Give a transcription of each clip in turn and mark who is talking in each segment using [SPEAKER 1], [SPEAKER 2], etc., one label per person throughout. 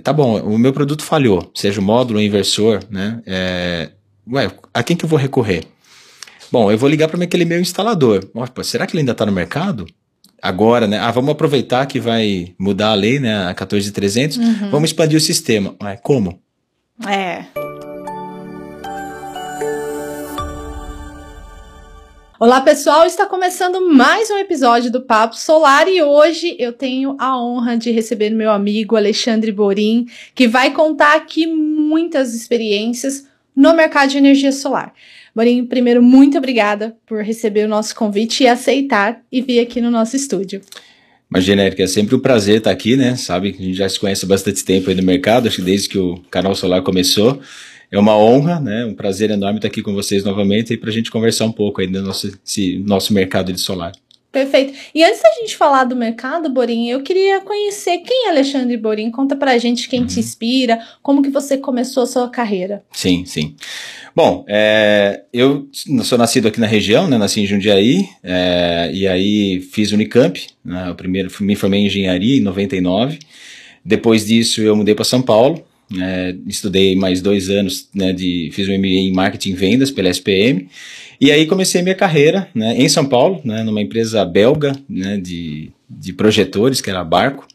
[SPEAKER 1] Tá bom, o meu produto falhou, seja o módulo ou inversor, né? É, ué, a quem que eu vou recorrer? Bom, eu vou ligar para aquele meu instalador. Opa, será que ele ainda está no mercado? Agora, né? Ah, vamos aproveitar que vai mudar a lei, né? A 14300. Uhum. Vamos expandir o sistema. Ué, como?
[SPEAKER 2] É. Olá pessoal, está começando mais um episódio do Papo Solar e hoje eu tenho a honra de receber meu amigo Alexandre Borim, que vai contar aqui muitas experiências no mercado de energia solar. Borim, primeiro, muito obrigada por receber o nosso convite e aceitar e vir aqui no nosso estúdio.
[SPEAKER 1] Imagina, Erika, é sempre um prazer estar aqui, né? Sabe que a gente já se conhece há bastante tempo aí no mercado, acho que desde que o canal Solar começou. É uma honra, né? Um prazer enorme estar aqui com vocês novamente e para a gente conversar um pouco aí do nosso, esse, nosso mercado de solar.
[SPEAKER 2] Perfeito. E antes da gente falar do mercado, Borim, eu queria conhecer quem é Alexandre Borim. Conta pra gente quem uhum. te inspira, como que você começou a sua carreira.
[SPEAKER 1] Sim, sim. Bom, é, eu sou nascido aqui na região, né? Nasci em Jundiaí, é, e aí fiz Unicamp, né, o primeiro, me formei em engenharia em 99. Depois disso eu mudei para São Paulo, é, estudei mais dois anos, né, de, fiz um MBA em Marketing e Vendas pela SPM, e aí comecei minha carreira né, em São Paulo, né, numa empresa belga né, de, de projetores, que era Barco.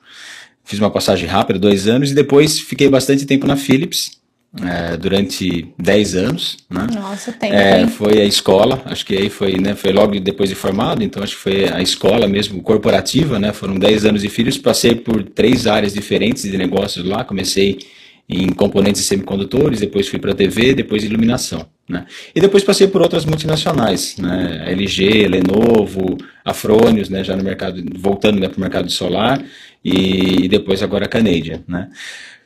[SPEAKER 1] Fiz uma passagem rápida, dois anos, e depois fiquei bastante tempo na Philips, é, durante 10 anos. Né?
[SPEAKER 2] Nossa, tempo.
[SPEAKER 1] É, foi a escola, acho que aí foi, né, foi logo depois de formado, então acho que foi a escola mesmo, corporativa, né? Foram 10 anos de Philips, passei por três áreas diferentes de negócios lá, comecei em componentes semicondutores, depois fui para TV, depois iluminação. Né? E depois passei por outras multinacionais, né? LG, Lenovo, Afronius, né? já no mercado, voltando né, para o mercado solar, e, e depois agora a Canadian. Né?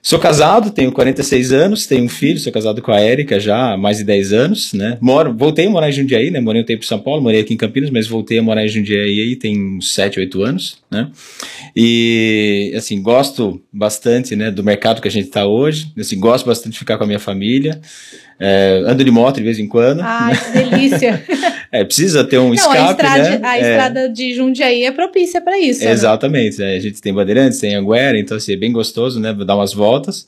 [SPEAKER 1] Sou casado, tenho 46 anos, tenho um filho, sou casado com a Érica já há mais de 10 anos, né? Moro, voltei a morar em Jundiaí, né? Morei um tempo em São Paulo, morei aqui em Campinas, mas voltei a morar em Jundiaí aí tem uns 7, 8 anos, né? E, assim, gosto bastante, né, do mercado que a gente está hoje, assim, gosto bastante de ficar com a minha família, é, ando de moto de vez em quando.
[SPEAKER 2] Ai, né? que delícia!
[SPEAKER 1] é, precisa ter um Não, escape,
[SPEAKER 2] a estrada,
[SPEAKER 1] né?
[SPEAKER 2] A
[SPEAKER 1] é.
[SPEAKER 2] estrada de Jundiaí é propícia para isso.
[SPEAKER 1] Né? Exatamente, né? a gente tem Bandeirantes, tem Anguera, então assim, é bem gostoso, né, dar umas voltas.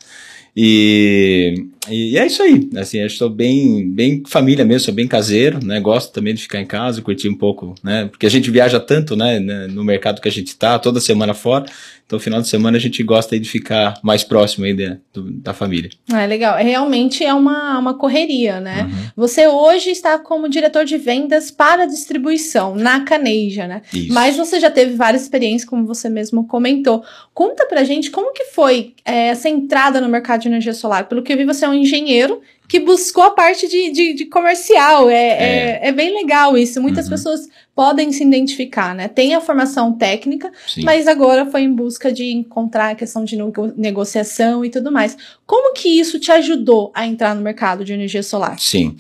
[SPEAKER 1] E, e é isso aí, assim, eu estou bem, bem família mesmo, sou bem caseiro, né, gosto também de ficar em casa, curtir um pouco, né, porque a gente viaja tanto, né, né no mercado que a gente está, toda semana fora, então, final de semana a gente gosta de ficar mais próximo aí de, do, da família.
[SPEAKER 2] Ah, legal. Realmente é uma, uma correria, né? Uhum. Você hoje está como diretor de vendas para distribuição na Caneja, né? Isso. Mas você já teve várias experiências, como você mesmo comentou. Conta pra gente como que foi é, essa entrada no mercado de energia solar. Pelo que eu vi, você é um engenheiro que buscou a parte de, de, de comercial. É, é. é, é. bem legal isso. Muitas uhum. pessoas podem se identificar, né? Tem a formação técnica, Sim. mas agora foi em busca de encontrar a questão de negociação e tudo mais. Como que isso te ajudou a entrar no mercado de energia solar?
[SPEAKER 1] Sim.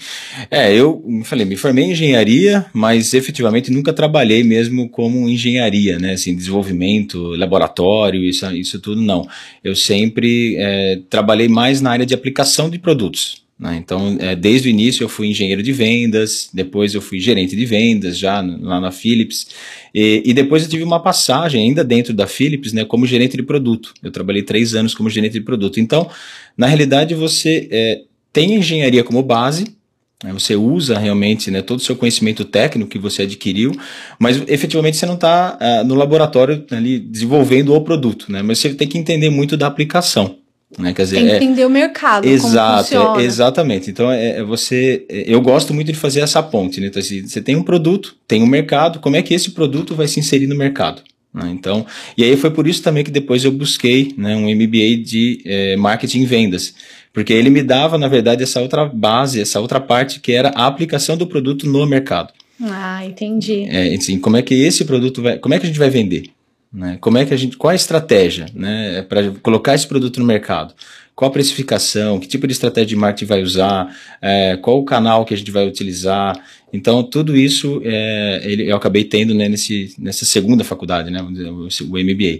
[SPEAKER 1] É, eu falei, me formei em engenharia, mas efetivamente nunca trabalhei mesmo como engenharia, né? Assim, desenvolvimento, laboratório, isso, isso tudo não. Eu sempre é, trabalhei mais na área de aplicação de produtos. Né? Então, é, desde o início eu fui engenheiro de vendas, depois eu fui gerente de vendas já lá na Philips, e, e, depois eu tive uma passagem ainda dentro da Philips né, como gerente de produto. Eu trabalhei três anos como gerente de produto. Então, na realidade, você é, tem engenharia como base, né, você usa realmente né, todo o seu conhecimento técnico que você adquiriu, mas efetivamente você não está uh, no laboratório ali desenvolvendo o produto, né, mas você tem que entender muito da aplicação. Né? Quer dizer,
[SPEAKER 2] Tem que é entender é, o mercado.
[SPEAKER 1] Exato, é, exatamente. Então é, é, você. É, eu gosto muito de fazer essa ponte. Né? Então, assim, você tem um produto, tem um mercado, como é que esse produto vai se inserir no mercado? Né? Então, e aí foi por isso também que depois eu busquei né, um MBA de é, marketing e vendas. Porque ele me dava, na verdade, essa outra base, essa outra parte que era a aplicação do produto no mercado.
[SPEAKER 2] Ah, entendi.
[SPEAKER 1] É, assim, como é que esse produto vai. Como é que a gente vai vender? Né? Como é que a gente, qual a estratégia né, para colocar esse produto no mercado? Qual a precificação? Que tipo de estratégia de marketing vai usar? É, qual o canal que a gente vai utilizar? Então, tudo isso é, ele, eu acabei tendo né, nesse, nessa segunda faculdade, né, o, MBA.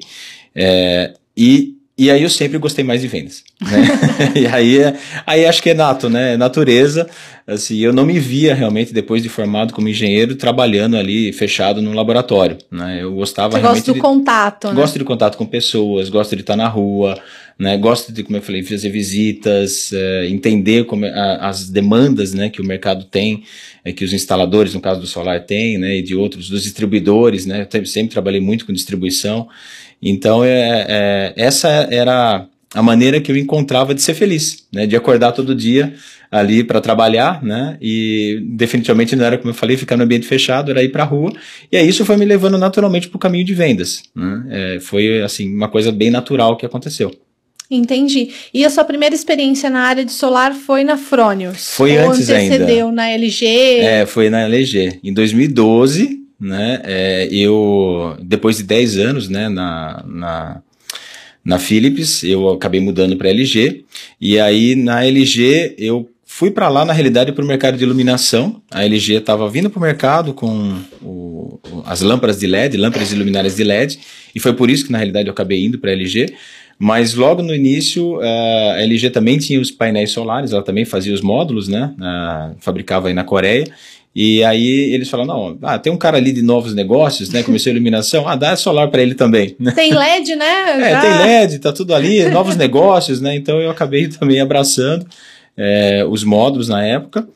[SPEAKER 1] É, e e aí eu sempre gostei mais de vendas, né? e aí, aí acho que é nato, né? É natureza. Assim, eu não me via realmente depois de formado como engenheiro trabalhando ali fechado num laboratório, né? Eu gostava
[SPEAKER 2] Você
[SPEAKER 1] realmente
[SPEAKER 2] gosta do
[SPEAKER 1] de,
[SPEAKER 2] contato, né?
[SPEAKER 1] Gosto de contato com pessoas, gosto de estar na rua, né? Gosto de, como eu falei, fazer visitas, é, entender como é, a, as demandas, né, que o mercado tem, é, que os instaladores, no caso do solar, têm, né, e de outros, dos distribuidores, né? Eu sempre trabalhei muito com distribuição. Então, é, é essa era a maneira que eu encontrava de ser feliz, né? De acordar todo dia ali para trabalhar, né? E definitivamente não era como eu falei, ficar no ambiente fechado, era ir para a rua. E aí isso foi me levando naturalmente para o caminho de vendas, né? É, foi assim uma coisa bem natural que aconteceu.
[SPEAKER 2] Entendi. E a sua primeira experiência na área de solar foi na Fronius?
[SPEAKER 1] Foi antes antecedeu
[SPEAKER 2] ainda. na LG?
[SPEAKER 1] É, foi na LG. Em 2012, né? É, eu depois de 10 anos, né? Na, na na Philips, eu acabei mudando para LG, e aí na LG eu fui para lá, na realidade, para o mercado de iluminação. A LG estava vindo para o mercado com o, as lâmpadas de LED, lâmpadas de luminárias de LED, e foi por isso que, na realidade, eu acabei indo para a LG. Mas logo no início, a LG também tinha os painéis solares, ela também fazia os módulos, né? fabricava aí na Coreia. E aí eles falam, não, ah, tem um cara ali de novos negócios, né? Começou a iluminação, ah, dá solar para ele também.
[SPEAKER 2] Tem LED, né?
[SPEAKER 1] é, tem LED, tá tudo ali, novos negócios, né? Então eu acabei também abraçando é, os módulos na época.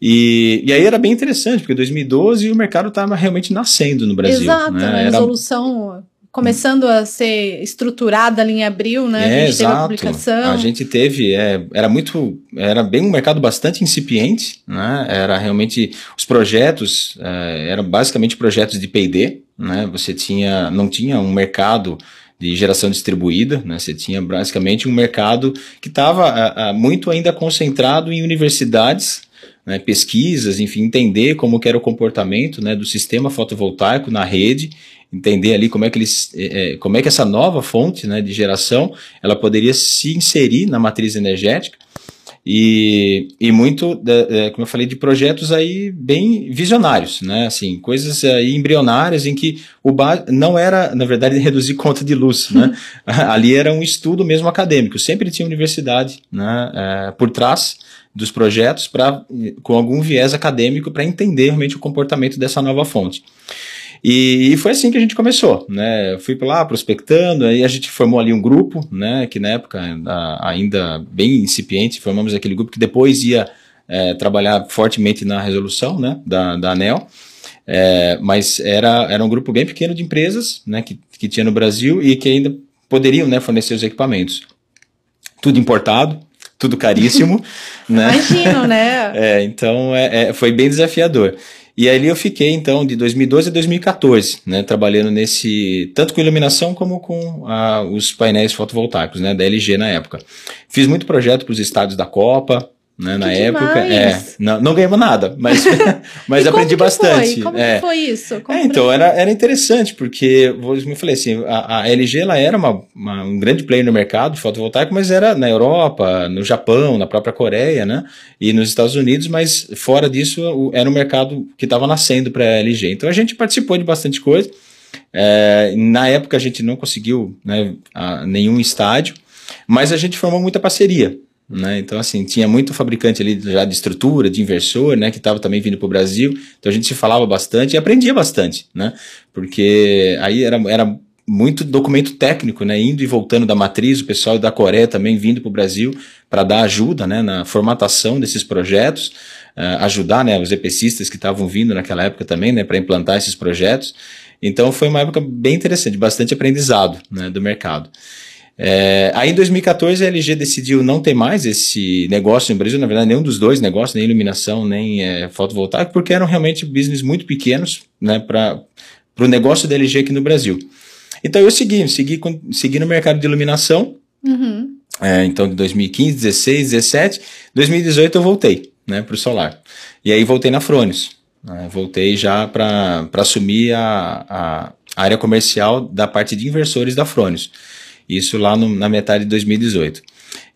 [SPEAKER 1] E, e aí era bem interessante, porque em 2012 o mercado estava realmente nascendo no Brasil.
[SPEAKER 2] Exato,
[SPEAKER 1] né?
[SPEAKER 2] a resolução começando a ser estruturada ali em abril, né?
[SPEAKER 1] É,
[SPEAKER 2] a gente
[SPEAKER 1] exato. teve a
[SPEAKER 2] publicação.
[SPEAKER 1] A gente teve, é, era muito, era bem um mercado bastante incipiente, né? Era realmente, os projetos é, eram basicamente projetos de P&D, né? Você tinha, não tinha um mercado de geração distribuída, né? Você tinha basicamente um mercado que estava muito ainda concentrado em universidades, né, pesquisas, enfim, entender como era o comportamento né, do sistema fotovoltaico na rede entender ali como é que eles, é, como é que essa nova fonte né, de geração ela poderia se inserir na matriz energética e, e muito, é, como eu falei, de projetos aí bem visionários, né? Assim, coisas aí embrionárias em que o não era, na verdade, reduzir conta de luz, né? Ali era um estudo mesmo acadêmico, sempre tinha universidade né, é, por trás dos projetos para com algum viés acadêmico para entender realmente o comportamento dessa nova fonte. E, e, foi assim que a gente começou, né? Eu fui lá prospectando, aí a gente formou ali um grupo, né? Que na época ainda bem incipiente, formamos aquele grupo que depois ia é, trabalhar fortemente na resolução, né? Da, da ANEL. É, mas era, era um grupo bem pequeno de empresas, né? Que, que tinha no Brasil e que ainda poderiam, né? Fornecer os equipamentos. Tudo importado, tudo caríssimo, né?
[SPEAKER 2] Imagino, né?
[SPEAKER 1] É, então é, é, foi bem desafiador. E ali eu fiquei, então, de 2012 a 2014, né, trabalhando nesse, tanto com iluminação como com ah, os painéis fotovoltaicos, né, da LG na época. Fiz muito projeto para os estádios da Copa, né, na época. É, não, não ganhamos nada, mas, mas aprendi bastante.
[SPEAKER 2] Foi? Como
[SPEAKER 1] é.
[SPEAKER 2] foi isso?
[SPEAKER 1] Como é, então, era, era interessante, porque, como eu falei assim, a, a LG ela era uma, uma, um grande player no mercado fotovoltaico, mas era na Europa, no Japão, na própria Coreia, né? E nos Estados Unidos, mas fora disso, o, era um mercado que estava nascendo para a LG. Então a gente participou de bastante coisa. É, na época a gente não conseguiu né, a, nenhum estádio, mas a gente formou muita parceria. Né? Então, assim, tinha muito fabricante ali já de estrutura, de inversor, né? Que estava também vindo para o Brasil. Então a gente se falava bastante e aprendia bastante, né? Porque aí era, era muito documento técnico, né? Indo e voltando da matriz, o pessoal da Coreia também vindo para o Brasil para dar ajuda, né? Na formatação desses projetos, uh, ajudar, né? Os EPCistas que estavam vindo naquela época também, né? Para implantar esses projetos. Então foi uma época bem interessante, bastante aprendizado, né? Do mercado. É, aí em 2014 a LG decidiu não ter mais esse negócio no Brasil, na verdade nenhum dos dois negócios, nem iluminação, nem é, fotovoltaico, porque eram realmente business muito pequenos né, para o negócio da LG aqui no Brasil. Então eu segui, segui, segui no mercado de iluminação,
[SPEAKER 2] uhum.
[SPEAKER 1] é, então de 2015, 16, 17, 2018 eu voltei né, para o solar. E aí voltei na Fronius. Né, voltei já para assumir a, a área comercial da parte de inversores da Fronius. Isso lá no, na metade de 2018.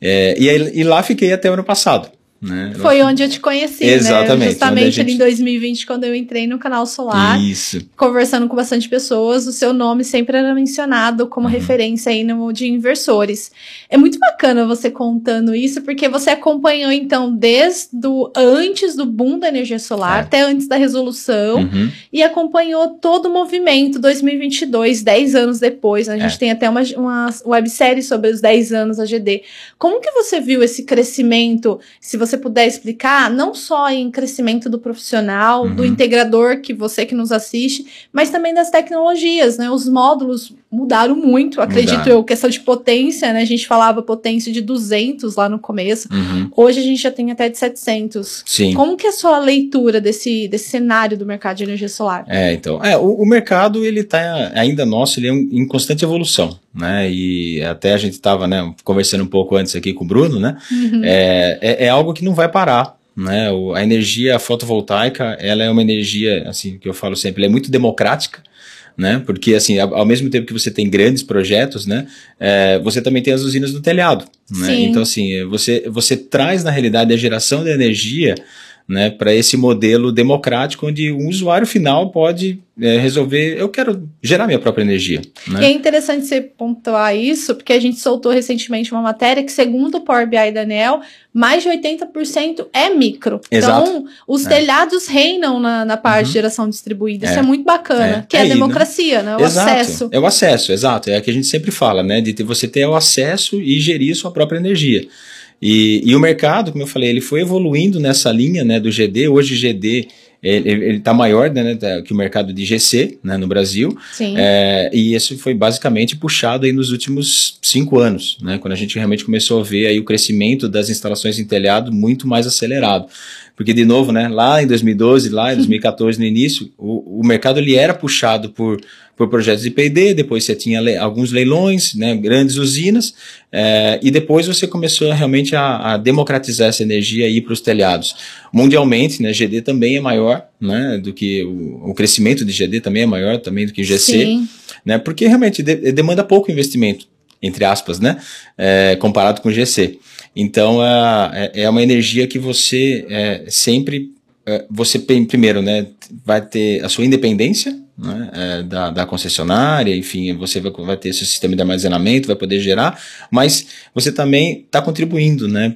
[SPEAKER 1] É, e, aí, e lá fiquei até o ano passado. Né?
[SPEAKER 2] Foi onde eu te conheci, né? Exatamente, né? Justamente gente... ali em 2020, quando eu entrei no canal Solar.
[SPEAKER 1] Isso.
[SPEAKER 2] Conversando com bastante pessoas, o seu nome sempre era mencionado como uhum. referência aí no de inversores. É muito bacana você contando isso, porque você acompanhou, então, desde o, antes do boom da energia solar, é. até antes da resolução, uhum. e acompanhou todo o movimento 2022, 10 anos depois. A gente é. tem até uma, uma websérie sobre os 10 anos da GD. Como que você viu esse crescimento? Se você puder explicar, não só em crescimento do profissional, uhum. do integrador que você que nos assiste, mas também das tecnologias, né? Os módulos mudaram muito, acredito mudaram. eu, questão de potência, né? A gente falava potência de 200 lá no começo. Uhum. Hoje a gente já tem até de 700.
[SPEAKER 1] Sim.
[SPEAKER 2] Como que é a sua leitura desse, desse cenário do mercado de energia solar?
[SPEAKER 1] É, então, é, o, o mercado ele tá ainda nosso, ele é um, em constante evolução, né? E até a gente estava, né, conversando um pouco antes aqui com o Bruno, né? Uhum. É, é, é algo que não vai parar, né? A energia fotovoltaica, ela é uma energia, assim, que eu falo sempre, ela é muito democrática, né? Porque, assim, ao, mesmo tempo que você tem grandes projetos, né? É, você também tem as usinas do telhado, né? Então, assim, você, você traz, na realidade, a geração de energia né, para esse modelo democrático onde um usuário final pode é, resolver, eu quero gerar minha própria energia. Né?
[SPEAKER 2] E é interessante você pontuar isso, porque a gente soltou recentemente uma matéria que, segundo o Power BI da ANEL, mais de 80% é micro.
[SPEAKER 1] Exato.
[SPEAKER 2] Então, os é. telhados reinam na, na parte uhum. de geração distribuída. É. Isso é muito bacana, é. que é, a é, democracia, né? O
[SPEAKER 1] exato.
[SPEAKER 2] acesso.
[SPEAKER 1] É o acesso, exato. É o que a gente sempre fala, né? De ter, você ter o acesso e gerir sua própria energia. E, e o mercado, como eu falei, ele foi evoluindo nessa linha né, do GD. Hoje o GD ele está maior né, né, que o mercado de GC né, no Brasil.
[SPEAKER 2] Sim.
[SPEAKER 1] É, e isso foi basicamente puxado aí nos últimos cinco anos, né, quando a gente realmente começou a ver aí o crescimento das instalações em telhado muito mais acelerado. Porque, de novo, né, lá em 2012, lá em 2014, no início, o, o mercado ele era puxado por, por projetos de P&D, depois você tinha le alguns leilões, né, grandes usinas, é, e depois você começou realmente a, a democratizar essa energia aí para os telhados. Mundialmente, né, GD também é maior né, do que o, o, crescimento de GD também é maior também do que GC, Sim. né, porque realmente de, demanda pouco investimento, entre aspas, né, é, comparado com GC. Então, é, é uma energia que você é, sempre, é, você primeiro, né, vai ter a sua independência, né, é, da, da, concessionária, enfim, você vai, vai, ter esse sistema de armazenamento, vai poder gerar, mas você também está contribuindo né,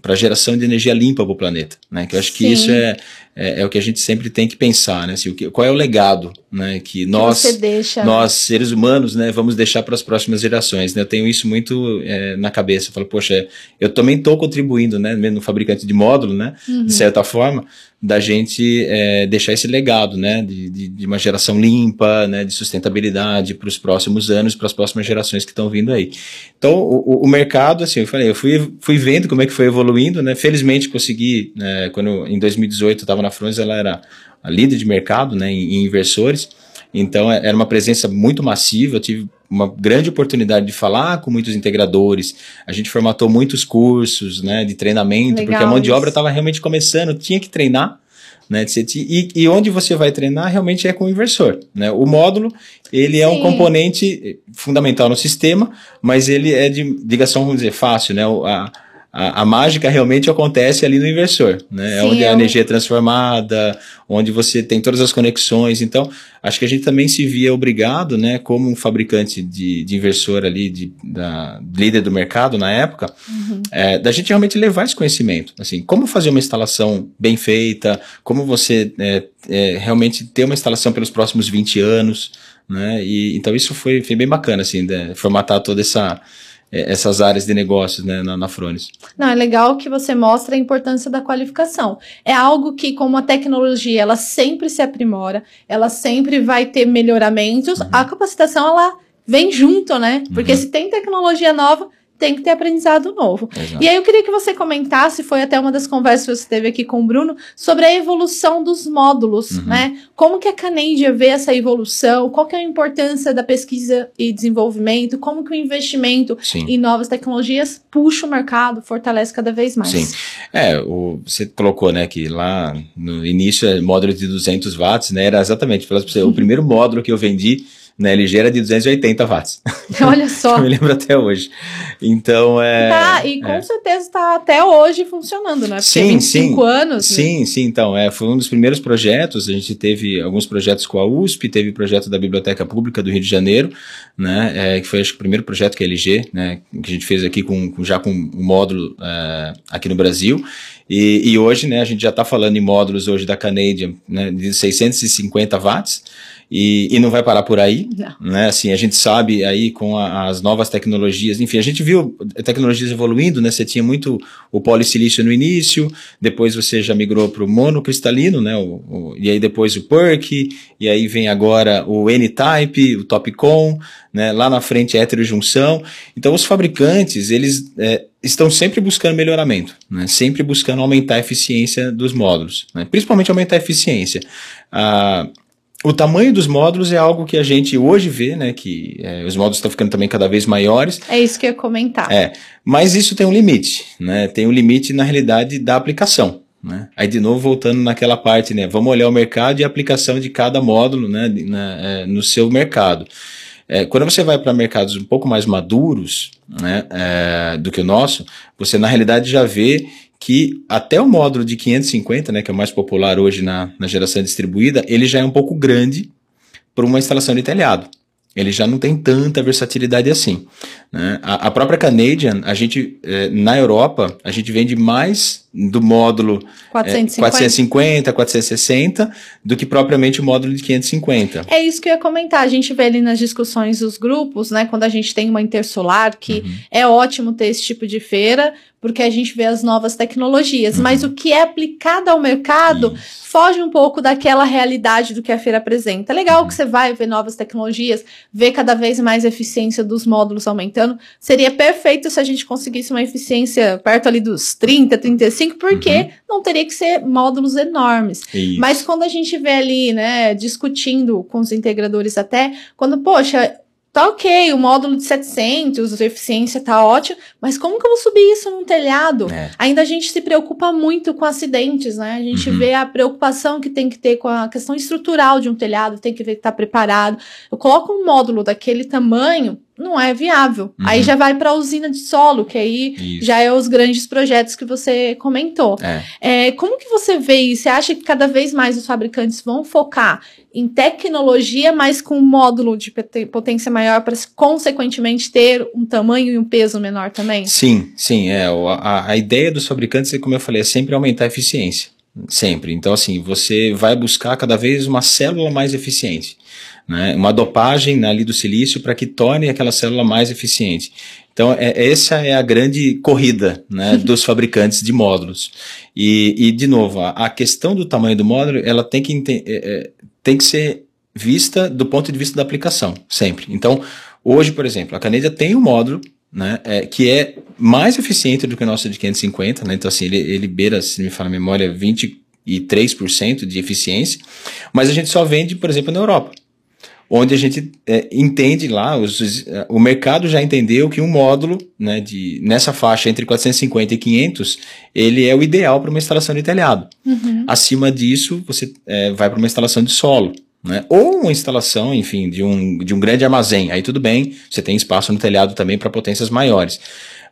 [SPEAKER 1] para a geração de energia limpa para o planeta. Né, que eu acho Sim. que isso é, é, é, o que a gente sempre tem que pensar, né, assim, o que, qual é o legado né, que nós,
[SPEAKER 2] que deixa,
[SPEAKER 1] nós seres humanos, né, vamos deixar para as próximas gerações. Né, eu tenho isso muito é, na cabeça. Eu falo, poxa, eu também estou contribuindo, né, mesmo no fabricante de módulo, né, uhum. de certa forma, da gente é, deixar esse legado, né, de, de, de, uma geração limpa, né, de sustentabilidade para os próximos anos, para as próximas gerações que estão vindo aí. Então, o, o, mercado, assim, eu falei, eu fui, fui vendo como é que foi evoluindo, né, felizmente consegui, né, quando em 2018 eu estava na Frons, ela era a líder de mercado, né, em, em inversores, então é, era uma presença muito massiva, eu tive uma grande oportunidade de falar com muitos integradores. A gente formatou muitos cursos né, de treinamento, Legal porque a mão de obra estava realmente começando, tinha que treinar. Né, e, e, onde você vai treinar realmente é com o inversor. Né? O módulo ele Sim. é um componente fundamental no sistema, mas ele é de ligação, vamos dizer, fácil. Né? A, a, a, mágica realmente acontece ali no inversor, né? É Sim, é onde a energia é transformada, onde você tem todas as conexões. Então, acho que a gente também se via obrigado, né, como um fabricante de, de inversor ali, de, da líder do mercado na época, uhum. é, da gente realmente levar esse conhecimento. Assim, como fazer uma instalação bem feita, como você é, é, realmente ter uma instalação pelos próximos 20 anos, né? E, então, isso foi, foi bem bacana, assim, né, formatar toda essa é, essas áreas de negócios né, na, na Frones.
[SPEAKER 2] Não, é legal que você mostra a importância da qualificação. É algo que, como a tecnologia, ela sempre se aprimora, ela sempre vai ter melhoramentos, uhum. a capacitação, ela vem junto, né? Porque uhum. se tem tecnologia nova, tem que ter aprendizado novo. Exato. E aí eu queria que você comentasse, foi até uma das conversas que você teve aqui com o Bruno, sobre a evolução dos módulos, uhum. né? Como que a Canadian vê essa evolução, qual que é a importância da pesquisa e desenvolvimento, como que o investimento Sim. em novas tecnologias puxa o mercado, fortalece cada vez mais.
[SPEAKER 1] Sim. É, o, você colocou, né, que lá no início, módulo de 200 watts, né, era exatamente, uhum. o primeiro módulo que eu vendi Na LG era de 280 watts.
[SPEAKER 2] Olha só.
[SPEAKER 1] eu me lembro até hoje. Então, é...
[SPEAKER 2] Tá, e com é. certeza está até hoje funcionando, né? Porque
[SPEAKER 1] sim, 25
[SPEAKER 2] sim. anos.
[SPEAKER 1] Sim, né? sim. Então, é, foi um dos primeiros projetos. A gente teve alguns projetos com a USP, teve projeto da Biblioteca Pública do Rio de Janeiro, né? É, que foi, acho que, o primeiro projeto que é a LG, né? Que a gente fez aqui com, com já com um módulo é, aqui no Brasil. E, e, hoje, né, a gente já está falando em módulos hoje da Canadian, né, de 650 watts, e, e não vai parar por aí, não. né? Assim, a gente sabe aí com a, as novas tecnologias, enfim, a gente viu tecnologias evoluindo, né? Você tinha muito o polissilício no início, depois você já migrou para o monocristalino, né? O, o, e aí depois o PERC, e aí vem agora o N-Type, o Topcon, né? Lá na frente a heterojunção. Então os fabricantes, eles é, estão sempre buscando melhoramento, né? Sempre buscando aumentar a eficiência dos módulos, né? Principalmente aumentar a eficiência. Ah, o tamanho dos módulos é algo que a gente hoje vê, né? Que é, os módulos estão ficando também cada vez maiores.
[SPEAKER 2] É isso que eu ia comentar.
[SPEAKER 1] É, mas isso tem um limite, né? Tem um limite na realidade da aplicação. Né? Aí de novo voltando naquela parte, né? Vamos olhar o mercado e a aplicação de cada módulo, né? Na, é, no seu mercado. É, quando você vai para mercados um pouco mais maduros, né? É, do que o nosso, você na realidade já vê que até o módulo de 550, né, que é o mais popular hoje na, na geração distribuída, ele já é um pouco grande para uma instalação de telhado. Ele já não tem tanta versatilidade assim. Né? A, a, própria Canadian, a gente, eh, na Europa, a gente vende mais do módulo 450. Eh, 450, 460, do que propriamente o módulo de 550.
[SPEAKER 2] É isso que eu ia comentar. A gente vê ali nas discussões dos grupos, né? Quando a gente tem uma intersolar, que uhum. é ótimo ter esse tipo de feira, porque a gente vê as novas tecnologias, uhum. mas o que é aplicado ao mercado Isso. foge um pouco daquela realidade do que a feira apresenta. É legal uhum. que você vai ver novas tecnologias, ver cada vez mais a eficiência dos módulos aumentando. Seria perfeito se a gente conseguisse uma eficiência perto ali dos 30, 35, porque uhum. não teria que ser módulos enormes. Isso. Mas quando a gente vê ali, né, discutindo com os integradores até, quando, poxa, Tá ok, o módulo de 700, a eficiência tá ótima, mas como que eu vou subir isso num telhado? É. Ainda a gente se preocupa muito com acidentes, né? A gente uhum. vê a preocupação que tem que ter com a questão estrutural de um telhado, tem que ver que tá preparado. Eu coloco um módulo daquele tamanho, não é viável. Uhum. Aí já vai para a usina de solo, que aí isso. já é os grandes projetos que você comentou. É. É, como que você vê isso? Você acha que cada vez mais os fabricantes vão focar em tecnologia, mas com um módulo de potência maior para consequentemente ter um tamanho e um peso menor também?
[SPEAKER 1] Sim, sim. É, a, a ideia dos fabricantes, como eu falei, é sempre aumentar a eficiência. Sempre. Então, assim, você vai buscar cada vez uma célula mais eficiente né, uma dopagem né, ali do silício para que torne aquela célula mais eficiente. Então, é, essa é a grande corrida né, dos fabricantes de módulos. E, e de novo, a, a, questão do tamanho do módulo ela tem que, é, é, tem que ser vista do ponto de vista da aplicação, sempre. Então, hoje, por exemplo, a Caneda tem um módulo né, é, que é mais eficiente do que o nosso de 550, né, então assim, ele, ele beira, se me fala a memória, 23% de eficiência, mas a gente só vende, por exemplo, na Europa onde a gente é, entende lá, os, o mercado já entendeu que um módulo né, de, nessa faixa entre 450 e 500, ele é o ideal para uma instalação de telhado. Uhum. Acima disso, você é, vai para uma instalação de solo. Né? Ou uma instalação, enfim, de um, de um grande armazém. Aí tudo bem, você tem espaço no telhado também para potências maiores.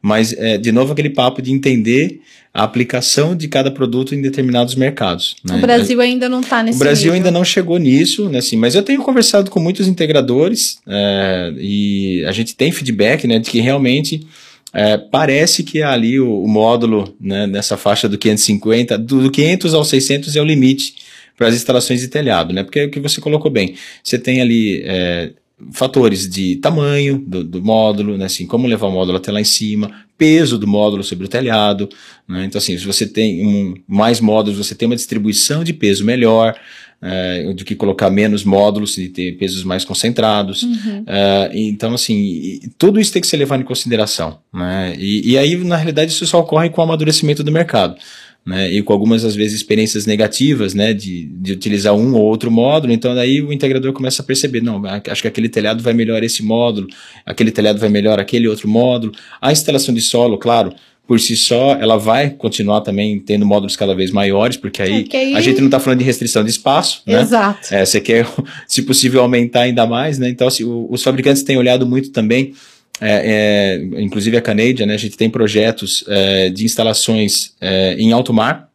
[SPEAKER 1] Mas, é, de novo, aquele papo de entender a aplicação de cada produto em determinados mercados.
[SPEAKER 2] Né? O Brasil ainda não está nesse
[SPEAKER 1] O Brasil
[SPEAKER 2] nível.
[SPEAKER 1] ainda não chegou nisso, né, assim, mas eu tenho conversado com muitos integradores é, e a gente tem feedback né, de que realmente é, parece que ali o, o módulo né, nessa faixa do 550, do, do 500 ao 600 é o limite para as instalações de telhado, né? Porque é o que você colocou bem. Você tem ali é, fatores de tamanho do, do, módulo, né, assim, como levar o módulo até lá em cima, peso do módulo sobre o telhado, né, então assim, se você tem um, mais módulos, você tem uma distribuição de peso melhor, é, do que colocar menos módulos e ter pesos mais concentrados, uhum. é, então assim, tudo isso tem que ser levado em consideração, né, e, e aí na realidade isso só ocorre com o amadurecimento do mercado, né, e com algumas às vezes experiências negativas, né, de, de utilizar um ou outro módulo, então daí o integrador começa a perceber, não, acho que aquele telhado vai melhor esse módulo, aquele telhado vai melhor aquele outro módulo. A instalação de solo, claro, por si só, ela vai continuar também tendo módulos cada vez maiores, porque aí, é a gente não está falando de restrição de espaço, né?
[SPEAKER 2] Exato.
[SPEAKER 1] É, você quer, se possível, aumentar ainda mais, né? Então, assim, o, os fabricantes têm olhado muito também é, é, inclusive a Canadian, né, a gente tem projetos é, de instalações é, em alto mar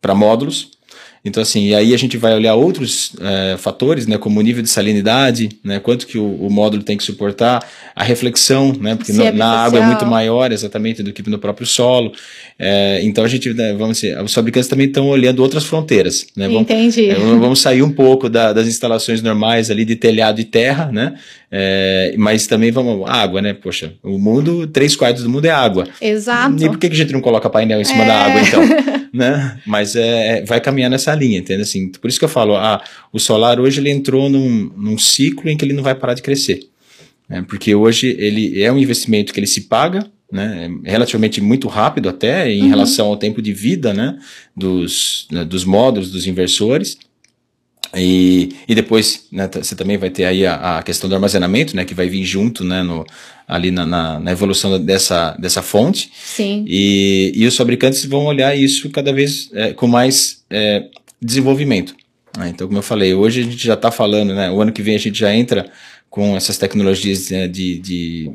[SPEAKER 1] para módulos, então, assim, e aí a gente vai olhar outros é, fatores, né, como o nível de salinidade, né, quanto que o, o módulo tem que suportar, a reflexão, né, porque no, é na água é muito maior exatamente do que no próprio solo. É, então a gente, né, vamos dizer, os fabricantes também estão olhando outras fronteiras, né?
[SPEAKER 2] Vamos, Entendi.
[SPEAKER 1] É, vamos sair um pouco da, das instalações normais ali de telhado e terra, né? É, mas também vamos água, né? Poxa, o mundo, três quartos do mundo é água.
[SPEAKER 2] Exato.
[SPEAKER 1] E por que, que a gente não coloca painel em cima da água, então? né? Mas é, vai caminhar nessa linha, entende? Assim, por isso que eu falo, ah, o solar hoje ele entrou num, num ciclo em que ele não vai parar de crescer. Né? Porque hoje ele é um investimento que ele se paga, né, relativamente muito rápido até em uhum. relação ao tempo de vida né, dos, né, dos módulos, dos inversores. E, e depois né, você também vai ter aí a, a, questão do armazenamento, né, que vai vir junto né, no, ali na, na, na, evolução dessa, dessa fonte.
[SPEAKER 2] Sim.
[SPEAKER 1] E, e os fabricantes vão olhar isso cada vez é, com mais é, desenvolvimento. Né. Então, como eu falei, hoje a gente já está falando, né, o ano que vem a gente já entra com essas tecnologias né, de, de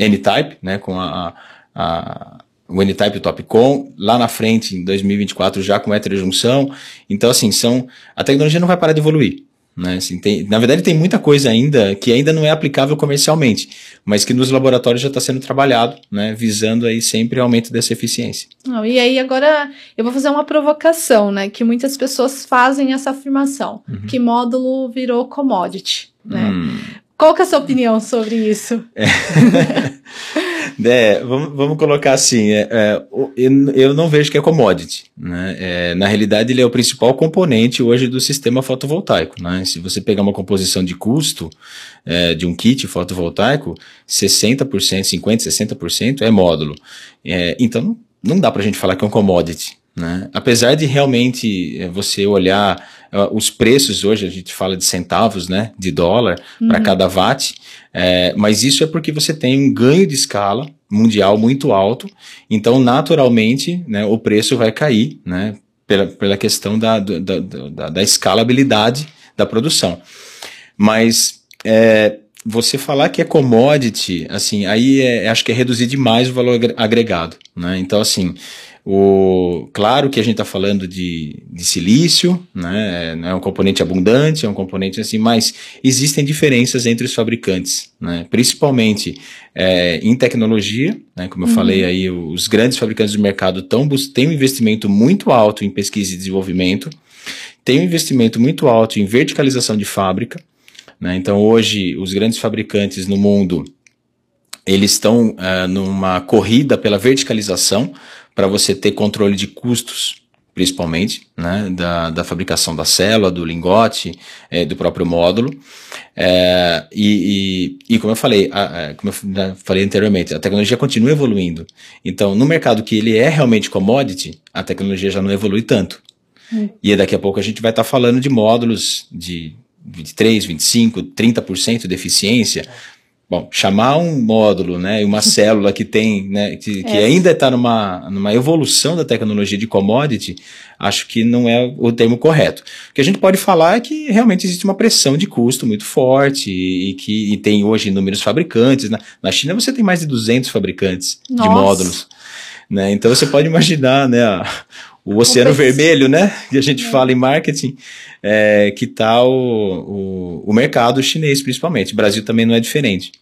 [SPEAKER 1] N-Type, né, com a, a, o N-Type Topcon, lá na frente, em 2024, já com heterojunção. Então, assim, são, a tecnologia não vai parar de evoluir. Né? Assim, tem, na verdade, tem muita coisa ainda que ainda não é aplicável comercialmente, mas que nos laboratórios já está sendo trabalhado, né? visando aí sempre o aumento dessa eficiência.
[SPEAKER 2] E aí agora eu vou fazer uma provocação, né? Que muitas pessoas fazem essa afirmação, uhum. que módulo virou commodity. Né? Hum. Qual que é a sua opinião sobre isso?
[SPEAKER 1] É. é, vamos, vamos colocar assim, é, é, eu, eu não vejo que é commodity. Né? É, na realidade, ele é o principal componente hoje do sistema fotovoltaico. Né? Se você pegar uma composição de custo é, de um kit fotovoltaico, 60%, 50%, 60% é módulo. É, então, não dá para a gente falar que é um commodity. Né? Apesar de realmente é, você olhar os preços hoje, a gente fala de centavos né, de dólar uhum. para cada watt, é, mas isso é porque você tem um ganho de escala mundial muito alto, então naturalmente né, o preço vai cair né, pela, pela questão da, da, da, da escalabilidade da produção. Mas é, você falar que é commodity, assim, aí é, acho que é reduzir demais o valor agregado, né? Então, assim, o, claro que a gente está falando de, de silício, né? É, um componente abundante, é um componente assim, mas existem diferenças entre os fabricantes, né? principalmente é, em tecnologia, né? como eu uhum. falei aí, os grandes fabricantes do mercado tão, têm um investimento muito alto em pesquisa e desenvolvimento, tem um investimento muito alto em verticalização de fábrica, né? então hoje os grandes fabricantes no mundo eles estão uh, numa corrida pela verticalização, para você ter controle de custos, principalmente, né, da, da fabricação da célula, do lingote, é, do próprio módulo. É, e, e, e, como eu falei, a, a, como eu falei anteriormente, a tecnologia continua evoluindo. Então, no mercado que ele é realmente commodity, a tecnologia já não evolui tanto. Hum. E daqui a pouco a gente vai estar tá falando de módulos de 23, 25, 30% de eficiência, Bom, chamar um módulo, né, uma célula que tem, né, que, que é. ainda está numa, numa evolução da tecnologia de commodity, acho que não é o termo correto. O que a gente pode falar é que realmente existe uma pressão de custo muito forte e, e que e tem hoje inúmeros fabricantes. Na, na China você tem mais de 200 fabricantes Nossa. de módulos. Né? Então você pode imaginar, né, a, o oceano vermelho, né, que a gente é. fala em marketing, é, que está o, o, o mercado chinês principalmente. O Brasil também não é diferente.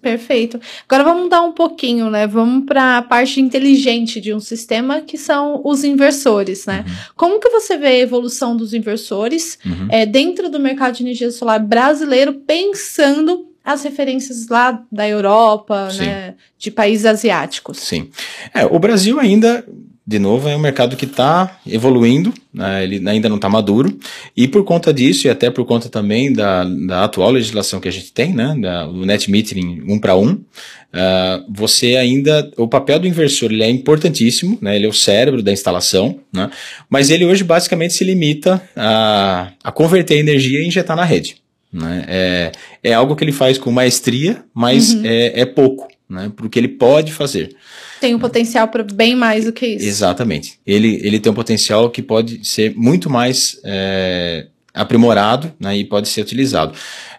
[SPEAKER 2] Perfeito. Agora vamos mudar um pouquinho, né? Vamos para a parte inteligente de um sistema, que são os inversores, né? Uhum. Como que você vê a evolução dos inversores uhum. é, dentro do mercado de energia solar brasileiro, pensando as referências lá da Europa, Sim. né? De países asiáticos?
[SPEAKER 1] Sim. É, o Brasil ainda de novo, é um mercado que está evoluindo, né, ele ainda não está maduro, e por conta disso, e até por conta também da, da atual legislação que a gente tem, né, da, o net metering um para um, uh, você ainda, o papel do inversor ele é importantíssimo, né, ele é o cérebro da instalação, né, mas ele hoje basicamente se limita a, a converter a energia e injetar na rede. Né, é, é algo que ele faz com maestria, mas uhum. é, é pouco. né, para o que ele pode fazer.
[SPEAKER 2] Tem um potencial para bem mais do que isso.
[SPEAKER 1] Exatamente. Ele, ele tem um potencial que pode ser muito mais é, aprimorado né, e pode ser utilizado.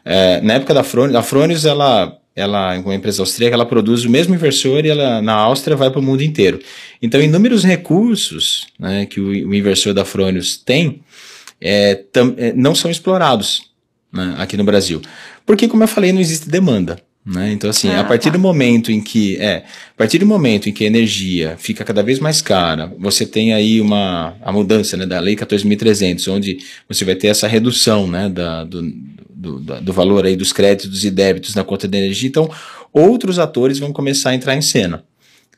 [SPEAKER 1] É, na época da Fronius, a Fronius, ela, ela, uma empresa austríaca, ela produz o mesmo inversor e ela, na Áustria, vai para o mundo inteiro. Então, inúmeros recursos né, que o, o inversor da Fronius tem é, tam, é, não são explorados né, aqui no Brasil. Porque, como eu falei, não existe demanda. Né? Então, assim, ah, a partir tá. do momento em que é, a partir do momento em que a energia fica cada vez mais cara, você tem aí uma a mudança né, da lei 14.300, onde você vai ter essa redução né, da, do, do, do, valor aí dos créditos e débitos na conta de energia. Então, outros atores vão começar a entrar em cena.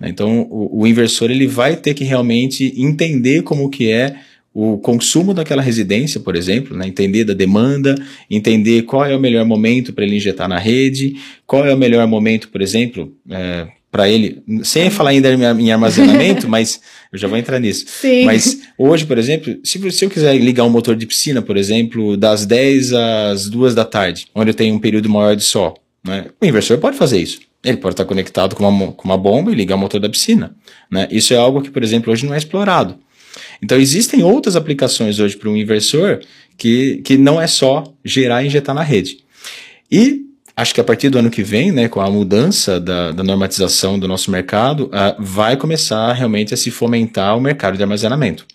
[SPEAKER 1] Então, o, o inversor ele vai ter que realmente entender como que é o consumo daquela residência, por exemplo, né? entender da demanda, entender qual é o melhor momento para ele injetar na rede, qual é o melhor momento, por exemplo, é, para ele, sem falar ainda em armazenamento, mas eu já vou entrar nisso.
[SPEAKER 2] Sim.
[SPEAKER 1] Mas hoje, por exemplo, se, se eu quiser ligar um motor de piscina, por exemplo, das 10 às 2 da tarde, onde eu tenho um período maior de sol, né? o inversor pode fazer isso. Ele pode estar conectado com uma, com uma bomba e ligar o motor da piscina. Né? Isso é algo que, por exemplo, hoje não é explorado. Então, existem outras aplicações hoje para um inversor que, que não é só gerar e injetar na rede. E acho que a partir do ano que vem, né, com a mudança da, da normatização do nosso mercado, uh, vai começar realmente a se fomentar o mercado de armazenamento.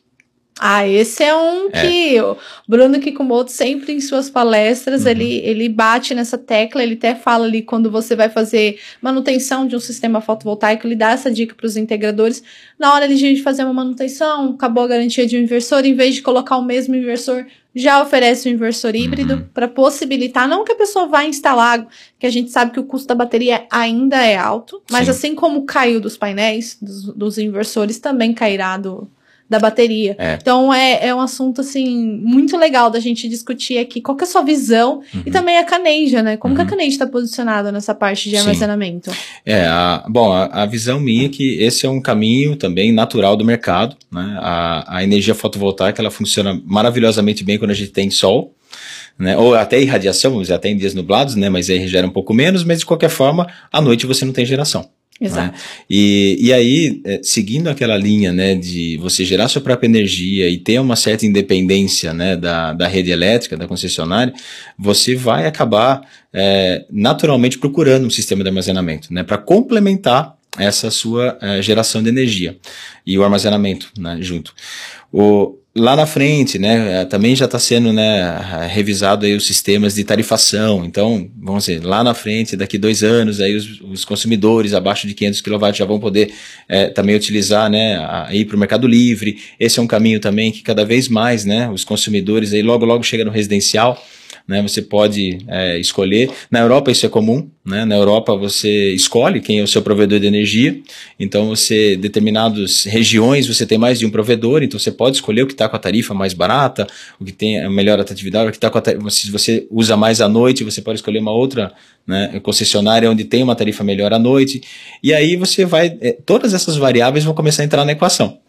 [SPEAKER 2] Ah, esse é um é. que o Bruno Kikumoto sempre em suas palestras, uhum. ele, ele bate nessa tecla, ele até fala ali quando você vai fazer manutenção de um sistema fotovoltaico, ele dá essa dica para os integradores. Na hora de fazer uma manutenção, acabou a garantia de um inversor, em vez de colocar o mesmo inversor, já oferece um inversor híbrido uhum. para possibilitar, não que a pessoa vá instalar, que a gente sabe que o custo da bateria ainda é alto, mas Sim. assim como caiu dos painéis, dos, dos inversores, também cairá do, da bateria. É. Então é, é um assunto assim muito legal da gente discutir aqui. Qual que é a sua visão uhum. e também a Caneja, né? Como uhum. que a uhum. Caneja está posicionada nessa parte de armazenamento?
[SPEAKER 1] É, a, bom, a, a, visão minha é que esse é um caminho também natural do mercado. Né? A, a energia fotovoltaica ela funciona maravilhosamente bem quando a gente tem sol. Né? Ou até irradiação, vamos dizer, até em dias nublados, né? Mas aí gera um pouco menos, mas de qualquer forma, à noite você não tem geração.
[SPEAKER 2] Né? Exato.
[SPEAKER 1] Né? E, e aí, é, seguindo aquela linha né, de você gerar sua própria energia e ter uma certa independência né, da, da rede elétrica, da concessionária, você vai acabar é, naturalmente procurando um sistema de armazenamento né, para complementar essa sua é, geração de energia e o armazenamento né, junto. O, lá na frente, né, é, também já está sendo né, revisado aí os sistemas de tarifação. Então, vamos dizer, lá na frente, daqui dois anos, aí os, os consumidores abaixo de 500 kW já vão poder é, também utilizar, né, a, ir para o mercado livre. Esse é um caminho também que cada vez mais, né, os consumidores aí logo logo chega no residencial né? Você pode é, escolher. Na Europa isso é comum, né? Na Europa você escolhe quem é o seu provedor de energia. Então você determinadas regiões você tem mais de um provedor, então você pode escolher o que está com a tarifa mais barata, o que tem a melhor atratividade, o que está com a tarifa, se você usa mais à noite, você pode escolher uma outra né, concessionária onde tem uma tarifa melhor à noite. E aí você vai, é, todas essas variáveis vão começar a entrar na equação.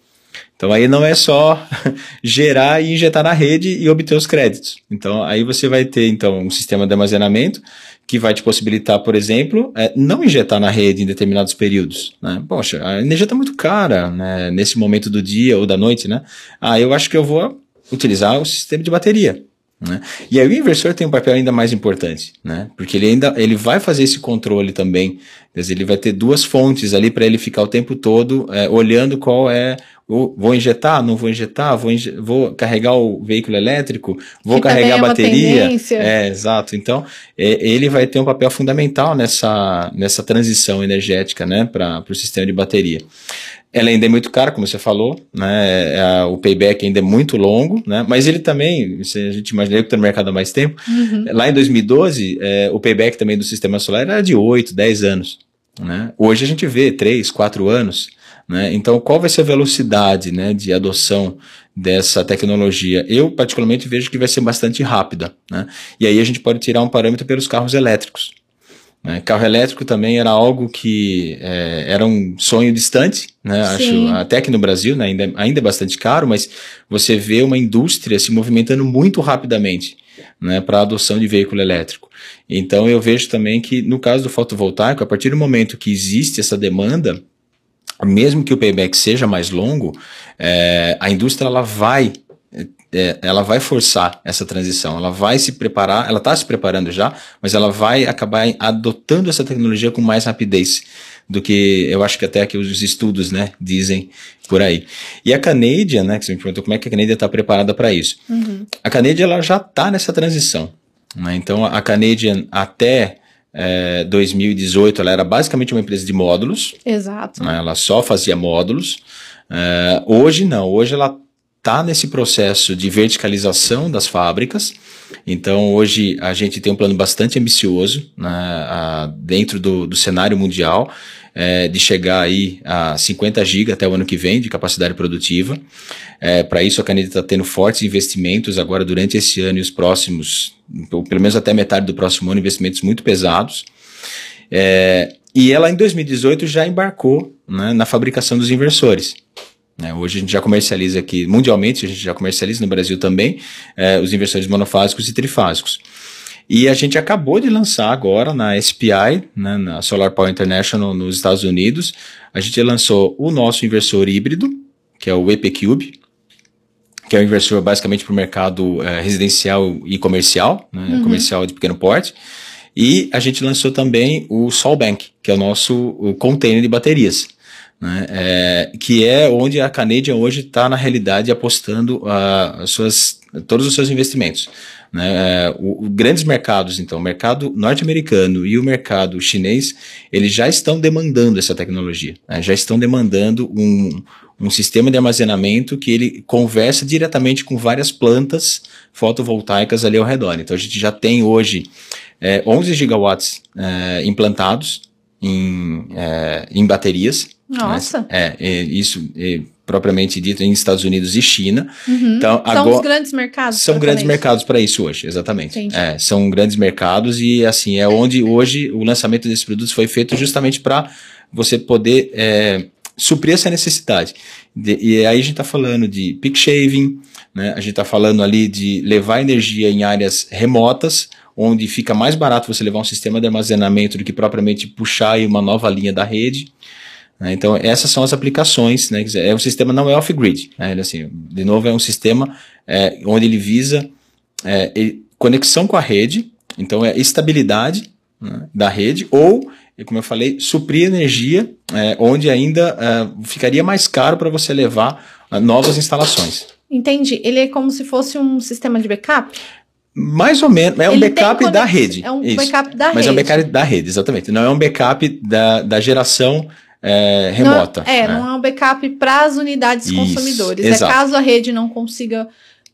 [SPEAKER 1] Então aí não é só gerar e injetar na rede e obter os créditos. Então aí você vai ter então um sistema de armazenamento que vai te possibilitar, por exemplo, é, não injetar na rede em determinados períodos. Né? Poxa, a energia está muito cara né, nesse momento do dia ou da noite, né? Ah, eu acho que eu vou utilizar o sistema de bateria. Né? E aí o inversor tem um papel ainda mais importante, né? porque ele ainda ele vai fazer esse controle também. Quer dizer, ele vai ter duas fontes ali para ele ficar o tempo todo é, olhando qual é vou injetar, não vou injetar, vou, inje vou carregar o veículo elétrico, vou que carregar a é bateria. É, exato. Então, é, ele vai ter um papel fundamental nessa, nessa transição energética, né, para o sistema de bateria. Ela ainda é muito cara, como você falou, né? É, o payback ainda é muito longo, né? Mas ele também, se a gente imagina que está no mercado há mais tempo, uhum. lá em 2012, é, o payback também do sistema solar era de 8, 10 anos. Né? Hoje a gente vê 3, 4 anos. Né? Então, qual vai ser a velocidade né, de adoção dessa tecnologia? Eu, particularmente, vejo que vai ser bastante rápida. Né? E aí a gente pode tirar um parâmetro pelos carros elétricos. Né? Carro elétrico também era algo que é, era um sonho distante, né? Acho até que no Brasil né, ainda, ainda é bastante caro, mas você vê uma indústria se movimentando muito rapidamente né, para a adoção de veículo elétrico. Então eu vejo também que no caso do fotovoltaico, a partir do momento que existe essa demanda, mesmo que o payback seja mais longo, é, a indústria ela vai é, ela vai forçar essa transição, ela vai se preparar, ela está se preparando já, mas ela vai acabar adotando essa tecnologia com mais rapidez do que eu acho que até que os estudos, né, dizem por aí. E a Canadian, né, que você me perguntou como é que a Canadian está preparada para isso. Uhum. A Canadian ela já está nessa transição. Né? Então a Canadian até é, 2018 ela era basicamente uma empresa de módulos.
[SPEAKER 2] Exato.
[SPEAKER 1] Né? Ela só fazia módulos. É, hoje não, hoje ela está nesse processo de verticalização das fábricas. Então, hoje a gente tem um plano bastante ambicioso né, a, dentro do, do, cenário mundial, é, de chegar aí a 50 GB até o ano que vem de capacidade produtiva. É, Para isso, a Caneta está tendo fortes investimentos agora durante esse ano e os próximos, pelo menos até metade do próximo ano, investimentos muito pesados. É, e ela, em 2018, já embarcou né, na fabricação dos inversores. Né? Hoje a gente já comercializa aqui, mundialmente, a gente já comercializa no Brasil também, é, os inversores monofásicos e trifásicos. E a gente acabou de lançar agora na SPI, né, na Solar Power International nos Estados Unidos, a gente lançou o nosso inversor híbrido, que é o EPCube, que é um inversor basicamente para o mercado é, residencial e comercial, né, uhum. comercial de pequeno porte. E a gente lançou também o SolBank, que é o nosso o container de baterias né, é, que é onde a Canadian hoje está, na realidade, apostando uh, suas, todos os seus investimentos. Né, é, o, o, grandes mercados, então, o mercado norte-americano e o mercado chinês, eles já estão demandando essa tecnologia, né, já estão demandando um, um sistema de armazenamento que ele conversa diretamente com várias plantas fotovoltaicas ali ao redor. Então, a gente já tem hoje é, 11 gigawatts é, implantados em, é, em baterias,
[SPEAKER 2] nossa.
[SPEAKER 1] é, é, isso é, propriamente dito em Estados Unidos e China.
[SPEAKER 2] Uhum. Então, são agora, os grandes mercados.
[SPEAKER 1] São grandes mercados para isso hoje, exatamente. É, são grandes mercados e assim é onde hoje o lançamento desses produtos foi feito justamente para você poder é, suprir essa necessidade. De, e aí a gente está falando de peak shaving, né? a gente está falando ali de levar energia em áreas remotas, onde fica mais barato você levar um sistema de armazenamento do que propriamente puxar uma nova linha da rede. Né? Então, essas são as aplicações. Né? É um sistema não é off-grid. Né? Ele, assim, de novo, é um sistema é, onde ele visa é, ele, conexão com a rede, então é estabilidade né, da rede, ou, como eu falei, suprir energia é, onde ainda é, ficaria mais caro para você levar é, novas instalações.
[SPEAKER 2] Entendi. Ele é como se fosse um sistema de backup?
[SPEAKER 1] Mais ou menos, é um Ele backup da rede.
[SPEAKER 2] É um isso. backup da
[SPEAKER 1] Mas
[SPEAKER 2] rede.
[SPEAKER 1] Mas é um backup da rede, exatamente. Não é um backup da, da geração é, remota.
[SPEAKER 2] Não, é,
[SPEAKER 1] né?
[SPEAKER 2] não é um backup para as unidades
[SPEAKER 1] Isso,
[SPEAKER 2] consumidores. É
[SPEAKER 1] exato.
[SPEAKER 2] É caso a rede não consiga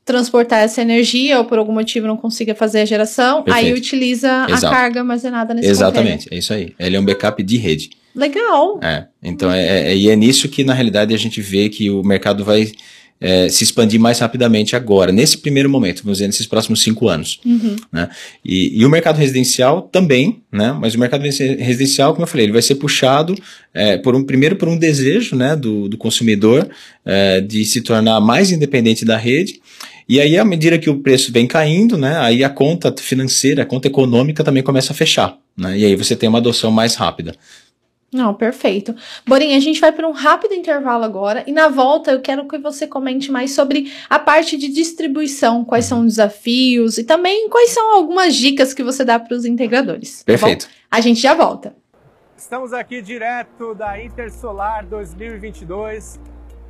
[SPEAKER 2] transportar essa energia ou por algum motivo não consiga fazer a geração, Perfeito. aí utiliza Exato. a carga armazenada nesse
[SPEAKER 1] Exatamente,
[SPEAKER 2] container.
[SPEAKER 1] é isso aí. Ele é um backup de rede.
[SPEAKER 2] Legal.
[SPEAKER 1] É, então é, é, e é nisso que na realidade a gente vê que o mercado vai é, se expandir mais rapidamente agora, nesse primeiro momento, vamos dizer, nesses próximos cinco anos.
[SPEAKER 2] Uhum.
[SPEAKER 1] Né? E, e, o mercado residencial também, né? mas o mercado residencial, como eu falei, ele vai ser puxado é, por um, primeiro por um desejo né, do, do consumidor é, de se tornar mais independente da rede. E aí, à medida que o preço vem caindo, né, aí a conta financeira, a conta econômica também começa a fechar. Né, e aí você tem uma adoção mais rápida.
[SPEAKER 2] Não, perfeito. Borinha, a gente vai para um rápido intervalo agora e na volta eu quero que você comente mais sobre a parte de distribuição, quais são os desafios e também quais são algumas dicas que você dá para os integradores.
[SPEAKER 1] Tá perfeito. Tá
[SPEAKER 2] a gente já volta.
[SPEAKER 3] Estamos aqui direto da Intersolar 2022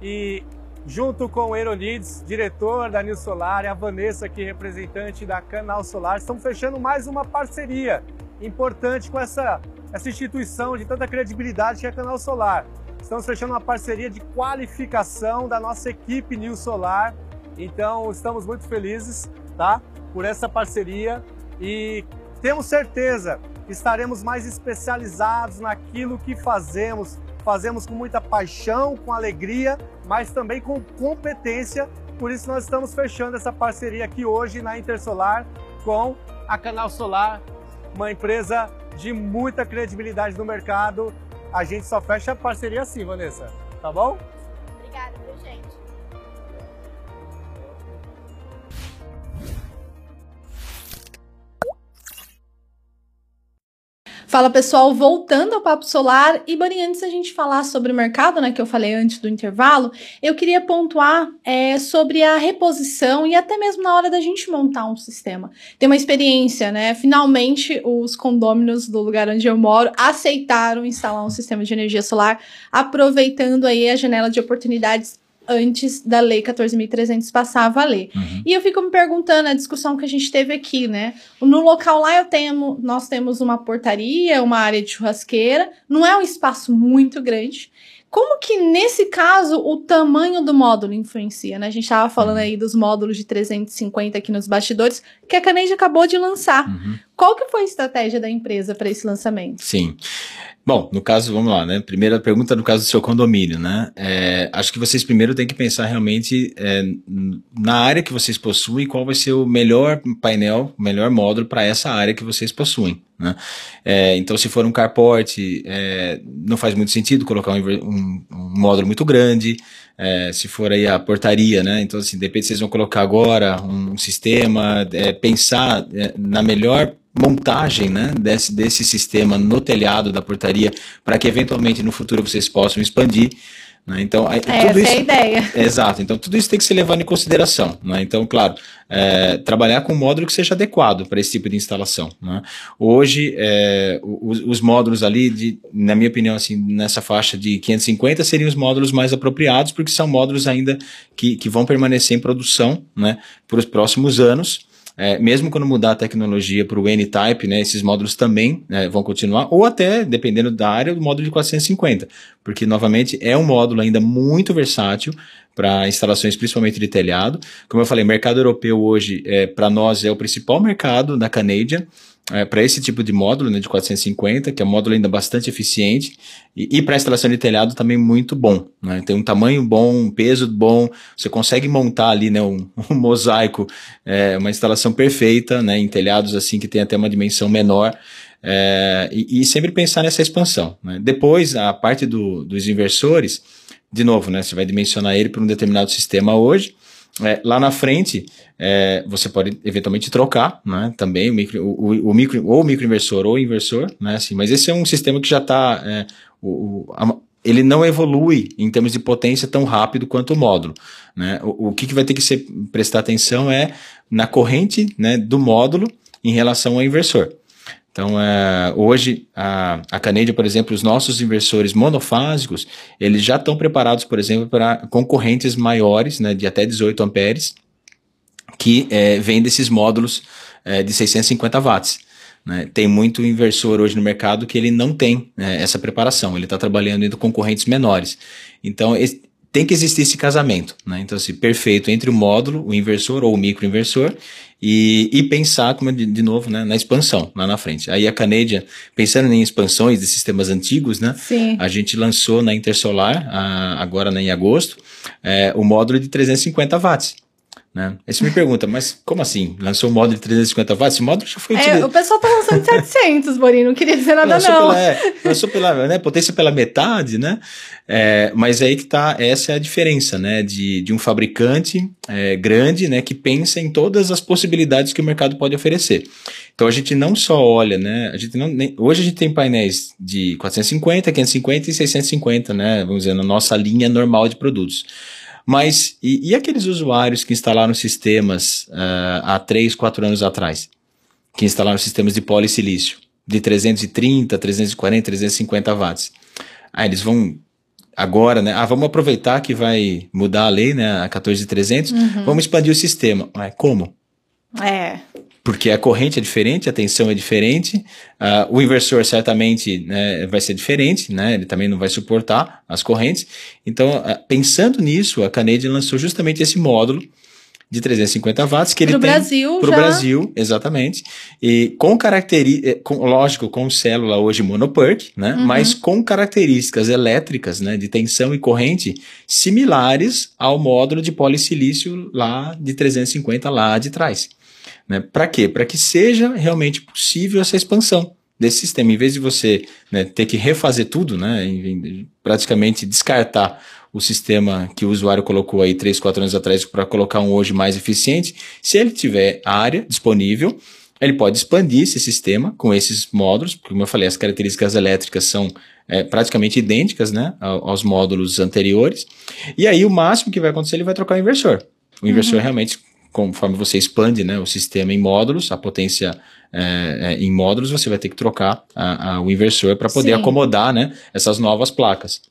[SPEAKER 3] e junto com o Eronides, diretor da New Solar, e a Vanessa aqui, representante da Canal Solar, estamos fechando mais uma parceria importante com essa essa instituição de tanta credibilidade que é a Canal Solar. Estamos fechando uma parceria de qualificação da nossa equipe New Solar. Então, estamos muito felizes, tá? Por essa parceria e temos certeza que estaremos mais especializados naquilo que fazemos. Fazemos com muita paixão, com alegria, mas também com competência. Por isso, nós estamos fechando essa parceria aqui hoje na Intersolar com a Canal Solar, uma empresa de muita credibilidade no mercado. A gente só fecha parceria assim, Vanessa. Tá bom?
[SPEAKER 2] Fala pessoal, voltando ao Papo Solar, e Borinha, antes da gente falar sobre o mercado, né, que eu falei antes do intervalo, eu queria pontuar é, sobre a reposição e até mesmo na hora da gente montar um sistema. Tem uma experiência, né? Finalmente, os condôminos do lugar onde eu moro aceitaram instalar um sistema de energia solar, aproveitando aí a janela de oportunidades antes da lei 14.300 passar a valer. Uhum. E eu fico me perguntando a discussão que a gente teve aqui, né? No local lá eu tenho, nós temos uma portaria, uma área de churrasqueira, não é um espaço muito grande. Como que nesse caso o tamanho do módulo influencia, né? A gente estava falando uhum. aí dos módulos de 350 aqui nos bastidores, que a Canade acabou de lançar. Uhum. Qual que foi a estratégia da empresa para esse lançamento?
[SPEAKER 1] Sim. Bom, no caso, vamos lá, né? Primeira pergunta no caso do seu condomínio, né? É, acho que vocês primeiro têm que pensar realmente é, na área que vocês possuem, qual vai ser o melhor painel, o melhor módulo para essa área que vocês possuem. Né? É, então, se for um carport, é, não faz muito sentido colocar um, um, um módulo muito grande. É, se for aí a portaria, né? Então, assim, depende se vocês vão colocar agora um sistema, é, pensar é, na melhor montagem né, desse, desse sistema no telhado da portaria para que eventualmente no futuro vocês possam expandir. Né? Então,
[SPEAKER 2] aí, é, tudo isso, é a ideia.
[SPEAKER 1] Exato. Então, tudo isso tem que ser levado em consideração. Né? Então, claro, é, trabalhar com um módulo que seja adequado para esse tipo de instalação. Né? Hoje, é, os, os, módulos ali, de, na minha opinião, assim, nessa faixa de 550 seriam os módulos mais apropriados, porque são módulos ainda que, que vão permanecer em produção né, para os próximos anos. É, mesmo quando mudar a tecnologia para o N-Type, né, esses módulos também né, vão continuar, ou até, dependendo da área, o módulo de 450, porque, novamente, é um módulo ainda muito versátil para instalações principalmente de telhado. Como eu falei, mercado europeu hoje, é, para nós, é o principal mercado da Canadian, é, para esse tipo de módulo né, de 450, que é um módulo ainda bastante eficiente, e, e para instalação de telhado também muito bom. Né? Tem um tamanho bom, um peso bom, você consegue montar ali né, um, um mosaico, é, uma instalação perfeita né, em telhados assim que tem até uma dimensão menor. É, e, e, sempre pensar nessa expansão. Né? Depois, a parte do, dos inversores, de novo, né, você vai dimensionar ele para um determinado sistema hoje, é, lá na frente, é, você pode eventualmente trocar, né? Também o micro, o, o micro, ou microinversor ou inversor, né? Assim, mas esse é um sistema que já está. É, o, o, ele não evolui em termos de potência tão rápido quanto o módulo. Né? O, o que, que vai ter que ser, prestar atenção é na corrente né, do módulo em relação ao inversor. Então, é, hoje, a, a Canadian, por exemplo, os nossos inversores monofásicos, eles já estão preparados, por exemplo, para concorrentes maiores, né, de até 18 amperes, que é, vêm desses módulos é, de 650 watts. Né? Tem muito inversor hoje no mercado que ele não tem né, essa preparação, ele está trabalhando entre concorrentes menores. Então, tem que existir esse casamento, né? Então, assim, perfeito entre o módulo, o inversor ou o microinversor e, e pensar, como de, de, novo, né, na expansão lá na frente. Aí a Canadian, pensando em expansões de sistemas antigos, né?
[SPEAKER 2] Sim.
[SPEAKER 1] A gente lançou na Intersolar, a, agora né, em agosto, é, o módulo de 350 watts. Né? Aí você me pergunta, mas como assim? Lançou um módulo de 350 watts? Esse módulo já foi
[SPEAKER 2] É, o pessoal tá lançando de 700, Borinho, não queria dizer nada lançou não.
[SPEAKER 1] Pela, é, lançou pela né, potência pela metade, né? É, mas aí que tá, essa é a diferença, né? De, de um fabricante é, grande, né? Que pensa em todas as possibilidades que o mercado pode oferecer. Então a gente não só olha, né? A gente não, nem, hoje a gente tem painéis de 450, 550 e 650, né? Vamos dizer, na nossa linha normal de produtos. Mas e, e aqueles usuários que instalaram sistemas uh, há 3, 4 anos atrás? Que instalaram sistemas de polissilício de 330, 340, 350 watts. Aí eles vão agora, né? Ah, vamos aproveitar que vai mudar a lei, né? A 14300, uhum. vamos expandir o sistema. Mas como?
[SPEAKER 2] É
[SPEAKER 1] porque a corrente é diferente, a tensão é diferente, uh, o inversor certamente né, vai ser diferente, né, ele também não vai suportar as correntes. Então, uh, pensando nisso, a Canadian lançou justamente esse módulo de 350 watts que ele pro tem
[SPEAKER 2] Brasil
[SPEAKER 1] para o Brasil, exatamente. E com características, eh, lógico, com célula hoje monoperk, né? Uhum. Mas com características elétricas, né? De tensão e corrente similares ao módulo de polissilício lá de 350 lá de trás. Né? Para quê? Para que seja realmente possível essa expansão desse sistema. Em vez de você né, ter que refazer tudo, né, praticamente descartar o sistema que o usuário colocou aí 3, 4 anos atrás para colocar um hoje mais eficiente, se ele tiver área disponível, ele pode expandir esse sistema com esses módulos, porque, como eu falei, as características elétricas são é, praticamente idênticas né, aos módulos anteriores. E aí, o máximo que vai acontecer, ele vai trocar o inversor. O inversor uhum. realmente, conforme você expande né, o sistema em módulos, a potência é, é, em módulos, você vai ter que trocar a, a, o inversor para poder Sim. acomodar né, essas novas placas.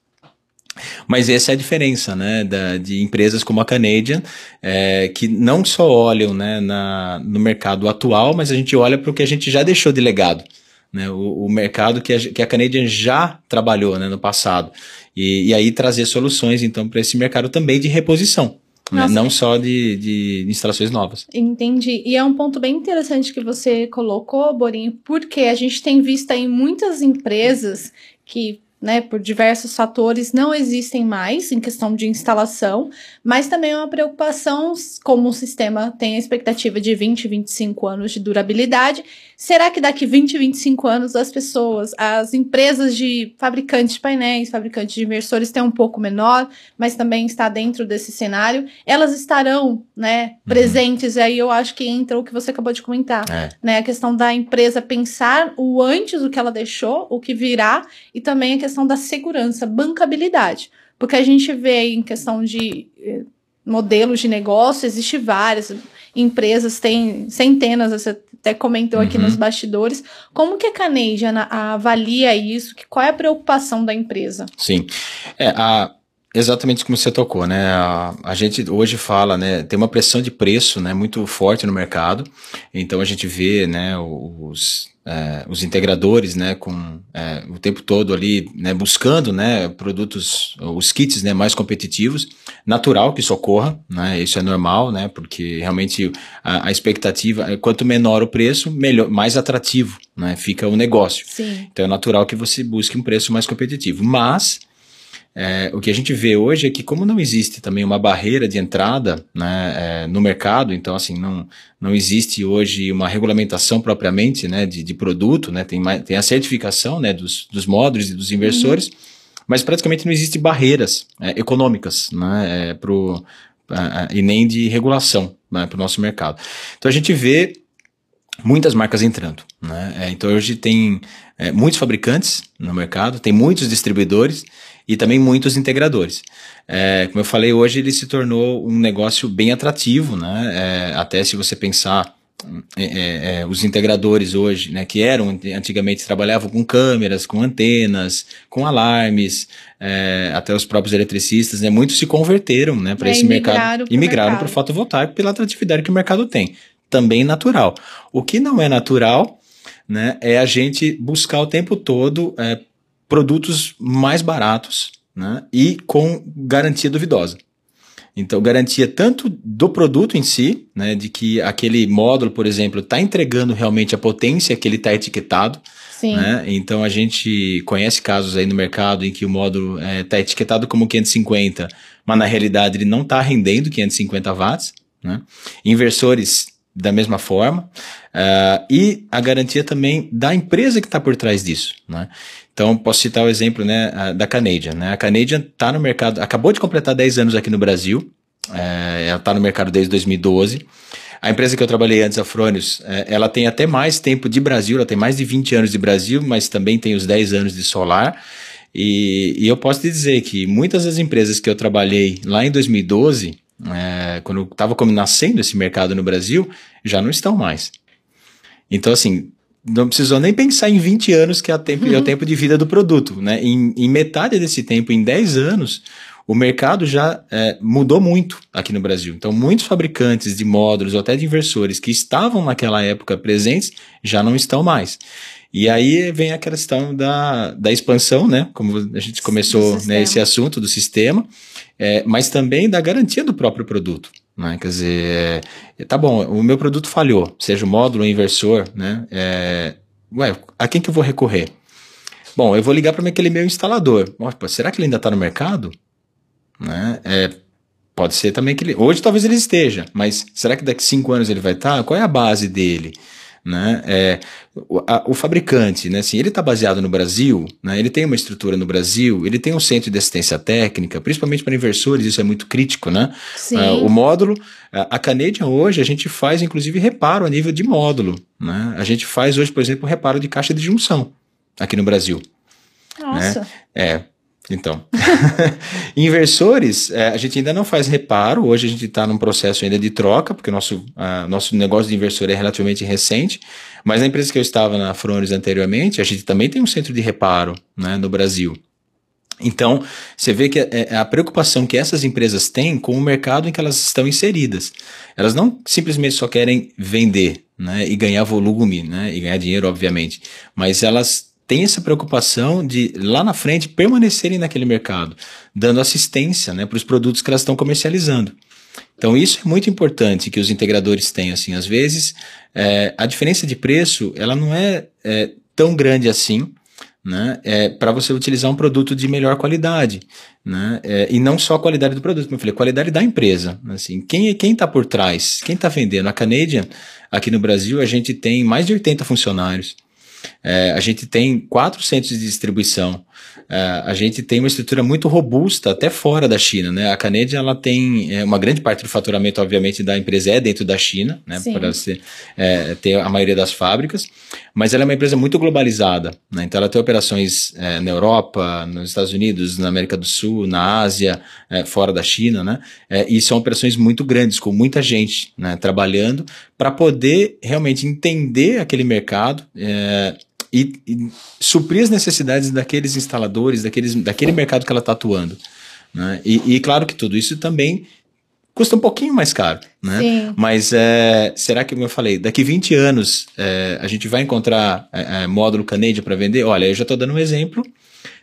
[SPEAKER 1] Mas essa é a diferença, né, da, de empresas como a Canadian, é, que não só olham, né, na, no mercado atual, mas a gente olha para o que a gente já deixou de legado, né, o, o mercado que a, que a Canadian já trabalhou, né, no passado, e, e aí trazer soluções, então, para esse mercado também de reposição. Né? Não só de, de instalações novas.
[SPEAKER 2] Entendi. E é um ponto bem interessante que você colocou, Borinho, porque a gente tem visto aí muitas empresas que né, por diversos fatores, não existem mais em questão de instalação, mas também é uma preocupação, como o sistema tem a expectativa de 20, 25 anos de durabilidade, será que daqui 20, 25 anos as pessoas, as empresas de fabricantes de painéis, fabricantes de inversores têm um pouco menor, mas também está dentro desse cenário, elas estarão, né, uhum. presentes, e aí eu acho que entra o que você acabou de comentar, é. né, a questão da empresa pensar o antes, o que ela deixou, o que virá, e também a questão da segurança, bancabilidade. Porque a gente vê em questão de eh, modelos de negócio, existe várias empresas, tem centenas, você até comentou aqui uhum. nos bastidores. Como que a Canadian avalia isso? Qual é a preocupação da empresa?
[SPEAKER 1] Sim. É, a, Exatamente como você tocou, né? A, a, gente hoje fala, né? Tem uma pressão de preço, né? Muito forte no mercado. Então a gente vê, né? Os, é, os integradores, né? Com é, o tempo todo ali, né? Buscando, né? Produtos, os kits, né? Mais competitivos. Natural que isso ocorra, né? Isso é normal, né? Porque realmente a, a expectativa, é, quanto menor o preço, melhor, mais atrativo, né? Fica o negócio.
[SPEAKER 2] Sim.
[SPEAKER 1] Então é natural que você busque um preço mais competitivo. Mas é, o que a gente vê hoje é que, como não existe também uma barreira de entrada né, é, no mercado, então, assim, não, não existe hoje uma regulamentação propriamente né, de, de produto, né, tem, tem a certificação né, dos, dos módulos e dos inversores, uhum. mas praticamente não existe barreiras é, econômicas né, é, pro, e nem de regulação né, para o nosso mercado. Então, a gente vê muitas marcas entrando. Né? É, então hoje tem é, muitos fabricantes no mercado, tem muitos distribuidores e também muitos integradores. É, como eu falei, hoje ele se tornou um negócio bem atrativo, né? É, até se você pensar é, é, é, os integradores hoje, né, que eram antigamente trabalhavam com câmeras, com antenas, com alarmes, é, até os próprios eletricistas, né, muitos se converteram, né, para esse mercado e migraram para o fotovoltaico pela atratividade que o mercado tem, também natural. O que não é natural, né, é a gente buscar o tempo todo é, produtos mais baratos né, e com garantia duvidosa. Então, garantia tanto do produto em si, né, de que aquele módulo, por exemplo, está entregando realmente a potência que ele está etiquetado.
[SPEAKER 2] Sim.
[SPEAKER 1] Né? Então, a gente conhece casos aí no mercado em que o módulo está é, etiquetado como 550, mas na realidade ele não está rendendo 550 watts. Né? Inversores da mesma forma. Uh, e a garantia também da empresa que está por trás disso. Né? Então, posso citar o exemplo né, da Canadian. Né? A Canadian está no mercado, acabou de completar 10 anos aqui no Brasil, é, ela está no mercado desde 2012. A empresa que eu trabalhei antes, a Fronius, é, ela tem até mais tempo de Brasil, ela tem mais de 20 anos de Brasil, mas também tem os 10 anos de solar. E, e eu posso te dizer que muitas das empresas que eu trabalhei lá em 2012, é, quando estava nascendo esse mercado no Brasil, já não estão mais. Então, assim, não precisou nem pensar em 20 anos, que é o tempo, uhum. é o tempo de vida do produto. Né? Em, em, metade desse tempo, em 10 anos, o mercado já é, mudou muito aqui no Brasil. Então, muitos fabricantes de módulos ou até de inversores que estavam naquela época presentes já não estão mais. E aí vem a questão da, da expansão, né? Como a gente começou né, esse assunto do sistema, é, mas também da garantia do próprio produto. Né? Quer dizer, é, tá bom, o meu produto falhou, seja o módulo ou inversor, né? É, ué, a quem que eu vou recorrer? Bom, eu vou ligar para aquele meu instalador. Opa, será que ele ainda está no mercado? Né? É, pode ser também que ele. Hoje talvez ele esteja, mas será que daqui cinco anos ele vai estar? Tá? Qual é a base dele? Né? É, o, a, o, fabricante, né, assim, ele está baseado no Brasil, né, ele tem uma estrutura no Brasil, ele tem um centro de assistência técnica, principalmente para inversores, isso é muito crítico. Né? Uh, o módulo, a Canadian hoje, a gente faz inclusive reparo a nível de módulo. Né? A gente faz hoje, por exemplo, reparo de caixa de junção aqui no Brasil.
[SPEAKER 2] Nossa.
[SPEAKER 1] Né? É, então, inversores, é, a gente ainda não faz reparo. Hoje a gente está num processo ainda de troca, porque nosso, uh, nosso negócio de inversor é relativamente recente. Mas na empresa que eu estava na Frones anteriormente, a gente também tem um centro de reparo né, no Brasil. Então, você vê que a, é, é a preocupação que essas empresas têm com o mercado em que elas estão inseridas. Elas não simplesmente só querem vender né, e ganhar volume né, e ganhar dinheiro, obviamente, mas elas tem essa preocupação de lá na frente permanecerem naquele mercado, dando assistência né, para os produtos que elas estão comercializando. Então isso é muito importante que os integradores tenham. Assim, às vezes é, a diferença de preço ela não é, é tão grande assim, né, é, para você utilizar um produto de melhor qualidade, né, é, e não só a qualidade do produto, como eu falei, qualidade da empresa, assim, quem quem está por trás, quem está vendendo? A Canadian aqui no Brasil a gente tem mais de 80 funcionários. É, a gente tem quatro centros de distribuição. É, a gente tem uma estrutura muito robusta até fora da China. Né? A Canadian ela tem é, uma grande parte do faturamento, obviamente, da empresa é dentro da China, né? para ser, é, ter a maioria das fábricas, mas ela é uma empresa muito globalizada. Né? Então ela tem operações é, na Europa, nos Estados Unidos, na América do Sul, na Ásia, é, fora da China, né? e são operações muito grandes, com muita gente né, trabalhando para poder realmente entender aquele mercado. E, e, suprir as necessidades daqueles instaladores, daqueles, daquele mercado que ela está atuando. Né? E, e, claro que tudo isso também custa um pouquinho mais caro. Né? Sim. Mas é, será que, como eu falei, daqui 20 anos é, a gente vai encontrar é, é módulo Canadian para vender? Olha, eu já estou dando um exemplo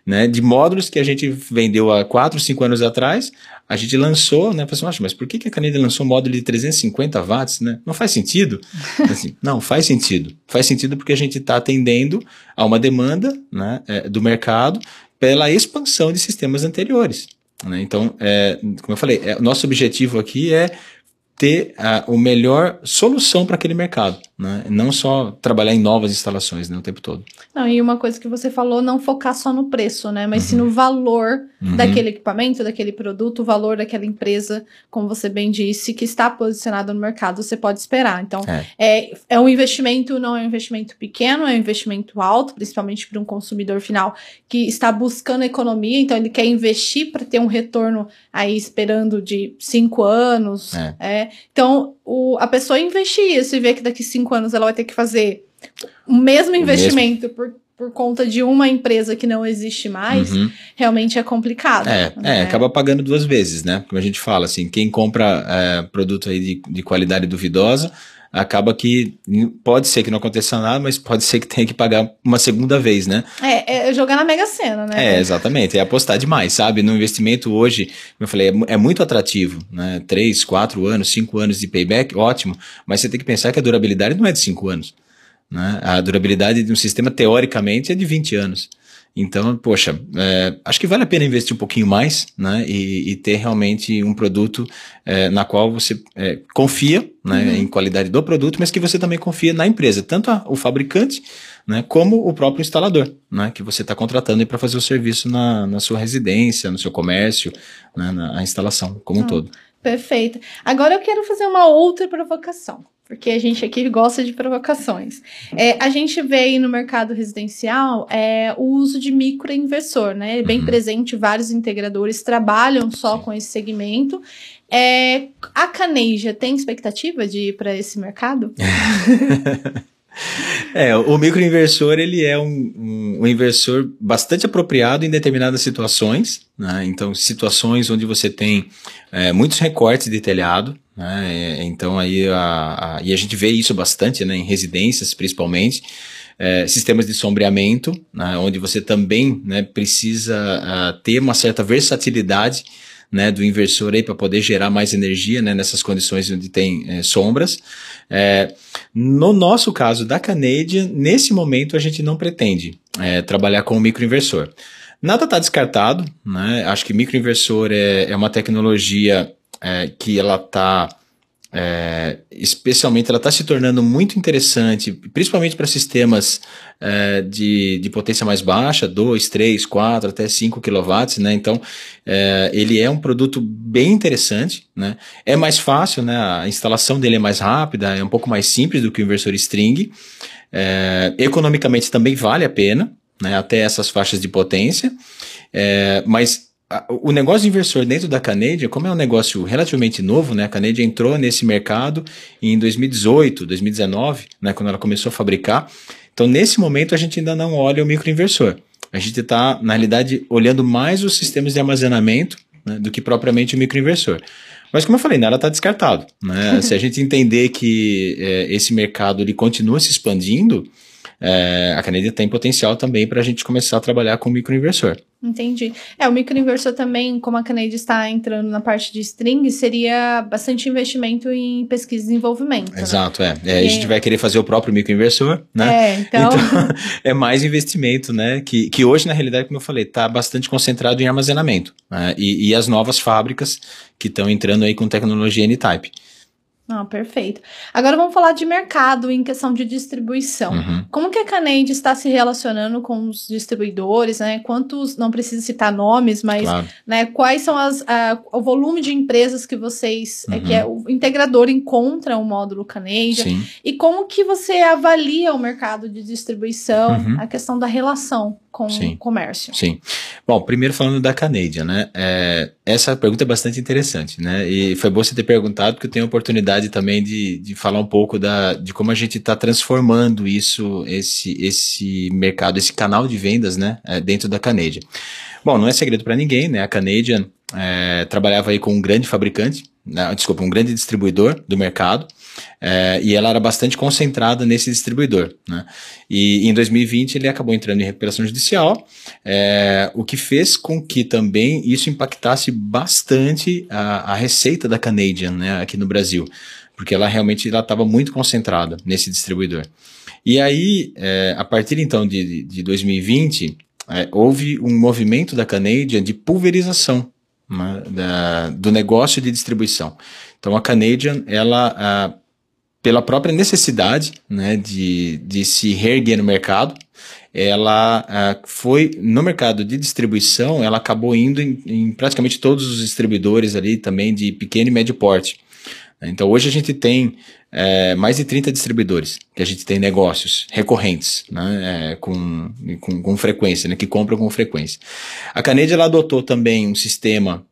[SPEAKER 1] né, de módulos que a gente vendeu há 4, 5 anos atrás, a gente lançou, né, falou assim, mas por que, a Canadian lançou um módulo de 350 watts, né? Não faz sentido? assim, não, faz sentido. Faz sentido porque a gente está atendendo a uma demanda né, é, do mercado pela expansão de sistemas anteriores. Né? Então, é, como eu falei, é, nosso objetivo aqui é ter a, a melhor solução para aquele mercado, né? Não só trabalhar em novas instalações né, o tempo todo.
[SPEAKER 2] Não, e uma coisa que você falou, não focar só no preço, né? Mas uhum. sim no valor uhum. daquele equipamento, daquele produto, o valor daquela empresa, como você bem disse, que está posicionada no mercado, você pode esperar. Então, é, é, é um investimento, não é um investimento pequeno, é um investimento alto, principalmente para um consumidor final que está buscando economia, então ele quer investir para ter um retorno aí esperando de cinco anos. É. é então, o, a pessoa investir isso e ver que daqui cinco anos ela vai ter que fazer o mesmo investimento mesmo. por por conta de uma empresa que não existe mais, uhum. realmente é complicado.
[SPEAKER 1] É, né? é, acaba pagando duas vezes, né? Como a gente fala, assim, quem compra é, produto aí de, de qualidade duvidosa acaba que pode ser que não aconteça nada, mas pode ser que tenha que pagar uma segunda vez, né?
[SPEAKER 2] É, é jogar na Mega Sena, né?
[SPEAKER 1] É, exatamente. É apostar demais, sabe? No investimento hoje, como eu falei, é, é, muito atrativo, né? Três, quatro anos, cinco anos de payback, ótimo. Mas você tem que pensar que a durabilidade não é de cinco anos. Né? A durabilidade de um sistema, teoricamente, é de 20 anos. Então, poxa, é, acho que vale a pena investir um pouquinho mais, né? E, e ter realmente um produto é, na qual você é, confia né, uhum. em qualidade do produto, mas que você também confia na empresa, tanto a, o fabricante, né, como o próprio instalador, né? Que você está contratando para fazer o serviço na, na sua residência, no seu comércio, né, na instalação como um ah, todo.
[SPEAKER 2] Perfeito. Agora eu quero fazer uma outra provocação porque a gente aqui gosta de provocações. É, a gente vê aí no mercado residencial é, o uso de microinversor, né? Bem uhum. presente, vários integradores trabalham só com esse segmento. É, a Caneja tem expectativa de ir para esse mercado?
[SPEAKER 1] É, o microinversor ele é um, um, um, inversor bastante apropriado em determinadas situações, né? então situações onde você tem é, muitos recortes de telhado, né? então aí a, a, e a gente vê isso bastante né, em residências principalmente, é, sistemas de sombreamento, né, onde você também né, precisa uh, ter uma certa versatilidade né, do inversor aí para poder gerar mais energia né, nessas condições onde tem é, sombras. É, no nosso caso da Canadian, nesse momento a gente não pretende é, trabalhar com o microinversor. Nada está descartado, né? Acho que microinversor é, é uma tecnologia é, que ela está é, especialmente ela está se tornando muito interessante, principalmente para sistemas é, de, de potência mais baixa, 2, 3, 4, até 5 kW, né? Então, é, ele é um produto bem interessante, né? É mais fácil, né? A instalação dele é mais rápida, é um pouco mais simples do que o inversor string. É, economicamente também vale a pena, né? Até essas faixas de potência. É, o negócio de inversor dentro da Canadian, como é um negócio relativamente novo, né? A Canadian entrou nesse mercado em 2018, 2019, né? Quando ela começou a fabricar. Então, nesse momento, a gente ainda não olha o microinversor. A gente está, na realidade, olhando mais os sistemas de armazenamento né, do que propriamente o microinversor. Mas, como eu falei, nada está descartado. Né? Se a gente entender que é, esse mercado ele continua se expandindo, é, a Canadian tem potencial também para a gente começar a trabalhar com microinversor.
[SPEAKER 2] Entendi. É, o microinversor também, como a Canadian está entrando na parte de string, seria bastante investimento em pesquisa e desenvolvimento.
[SPEAKER 1] Né? Exato, né? é. é. A gente vai querer fazer o próprio microinversor, né?
[SPEAKER 2] É, então... então...
[SPEAKER 1] é mais investimento, né? Que, que hoje, na realidade, como eu falei, está bastante concentrado em armazenamento. Né? E, e as novas fábricas que estão entrando aí com tecnologia N-Type.
[SPEAKER 2] Ah, perfeito. Agora vamos falar de mercado em questão de distribuição. Uhum. Como que a Canade está se relacionando com os distribuidores, né? Quantos, não precisa citar nomes, mas claro. né, quais são as, o volume de empresas que vocês, uhum. é, que é uhum. o integrador encontra o módulo Canade e como que você avalia o mercado de distribuição, uhum. a questão da relação com Sim. o comércio.
[SPEAKER 1] Sim. Bom, primeiro falando da Canadian, né? É, essa pergunta é bastante interessante, né? E foi bom você ter perguntado, porque eu tenho a oportunidade também de, de falar um pouco da, de como a gente está transformando isso, esse, esse mercado, esse canal de vendas, né? É, dentro da Canadian. Bom, não é segredo para ninguém, né? A Canadian é, trabalhava aí com um grande fabricante, né? desculpa, um grande distribuidor do mercado. É, e ela era bastante concentrada nesse distribuidor. Né? E em 2020 ele acabou entrando em recuperação judicial, é, o que fez com que também isso impactasse bastante a, a receita da Canadian né, aqui no Brasil, porque ela realmente estava muito concentrada nesse distribuidor. E aí, é, a partir então de, de 2020, é, houve um movimento da Canadian de pulverização né, da, do negócio de distribuição. Então a Canadian, ela, ah, pela própria necessidade né, de, de se reerguer no mercado, ela ah, foi no mercado de distribuição, ela acabou indo em, em, praticamente todos os distribuidores ali também de pequeno e médio porte. Então hoje a gente tem é, mais de 30 distribuidores que a gente tem negócios recorrentes, né, é, com, com, com, frequência, né, que compram com frequência. A Canede ela adotou também um sistema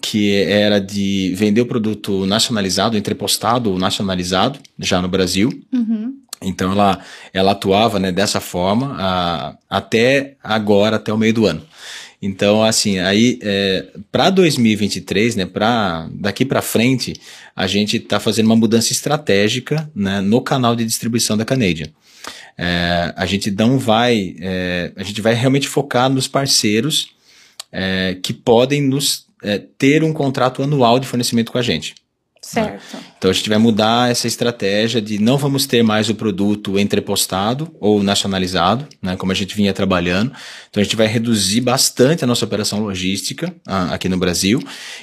[SPEAKER 1] que era de vender o produto nacionalizado, entrepostado ou nacionalizado, já no Brasil. Uhum. Então ela, ela atuava né, dessa forma a, até agora, até o meio do ano. Então, assim, aí é, para 2023, né, para daqui para frente, a gente está fazendo uma mudança estratégica né, no canal de distribuição da Canadian. É, a gente não vai, é, a gente vai realmente focar nos parceiros é, que podem nos é, ter um contrato anual de fornecimento com a gente.
[SPEAKER 2] Certo. Né?
[SPEAKER 1] Então a gente vai mudar essa estratégia de não vamos ter mais o produto entrepostado ou nacionalizado, né, como a gente vinha trabalhando. Então a gente vai reduzir bastante a nossa operação logística a, aqui no Brasil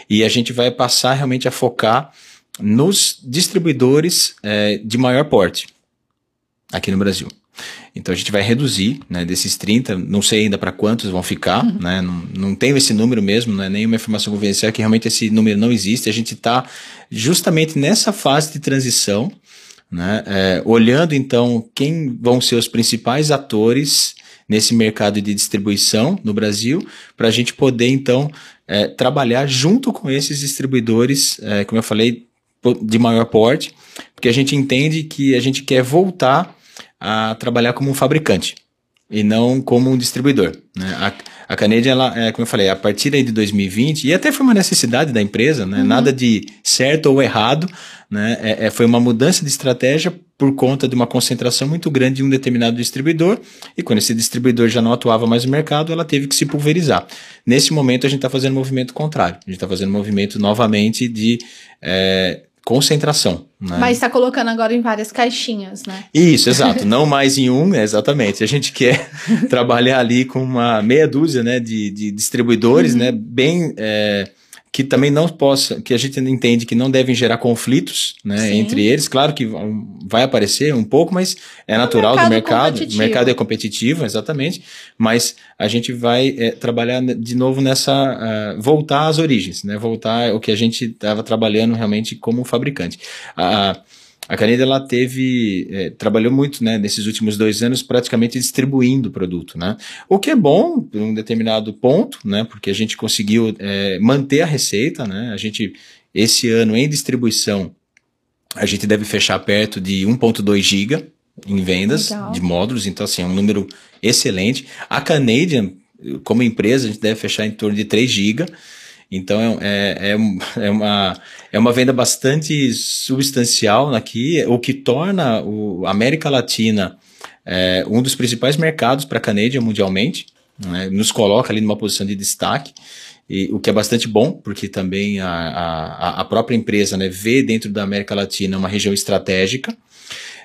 [SPEAKER 1] e a gente vai passar realmente a focar nos distribuidores é, de maior porte aqui no Brasil. Então a gente vai reduzir né, desses 30, não sei ainda para quantos vão ficar, uhum. né, não, não tenho esse número mesmo, não é nenhuma informação confidencial que realmente esse número não existe. A gente está justamente nessa fase de transição, né, é, olhando então quem vão ser os principais atores nesse mercado de distribuição no Brasil, para a gente poder então é, trabalhar junto com esses distribuidores, é, como eu falei, de maior porte, porque a gente entende que a gente quer voltar a trabalhar como um fabricante e não como um distribuidor. Né? A, a Canadian, ela, é, como eu falei, a partir aí de 2020, e até foi uma necessidade da empresa, né? Uhum. nada de certo ou errado, né? É, é, foi uma mudança de estratégia por conta de uma concentração muito grande de um determinado distribuidor, e quando esse distribuidor já não atuava mais no mercado, ela teve que se pulverizar. Nesse momento, a gente está fazendo um movimento contrário, a gente está fazendo um movimento novamente de é, concentração. Né?
[SPEAKER 2] Mas está colocando agora em várias caixinhas, né?
[SPEAKER 1] Isso, exato. Não mais em um, exatamente. A gente quer trabalhar ali com uma meia dúzia né, de, de distribuidores, uhum. né? Bem. É, que também não possa, que a gente entende que não devem gerar conflitos né, entre eles. Claro que vai aparecer um pouco, mas é, é natural mercado do mercado. O mercado é competitivo, exatamente. Mas a gente vai é, trabalhar de novo nessa. Uh, voltar às origens, né? Voltar o que a gente estava trabalhando realmente como fabricante. Uh, a Caneda ela teve é, trabalhou muito né, nesses últimos dois anos praticamente distribuindo o produto, né? O que é bom por um determinado ponto, né? Porque a gente conseguiu é, manter a receita, né? A gente esse ano em distribuição a gente deve fechar perto de 1.2 giga em vendas Legal. de módulos, então assim é um número excelente. A Canadian como empresa a gente deve fechar em torno de 3 giga. Então é, é, é, uma, é uma venda bastante substancial aqui, o que torna a América Latina é, um dos principais mercados para a Canadian mundialmente, né? nos coloca ali numa posição de destaque. E, o que é bastante bom, porque também a, a, a própria empresa né, vê dentro da América Latina uma região estratégica.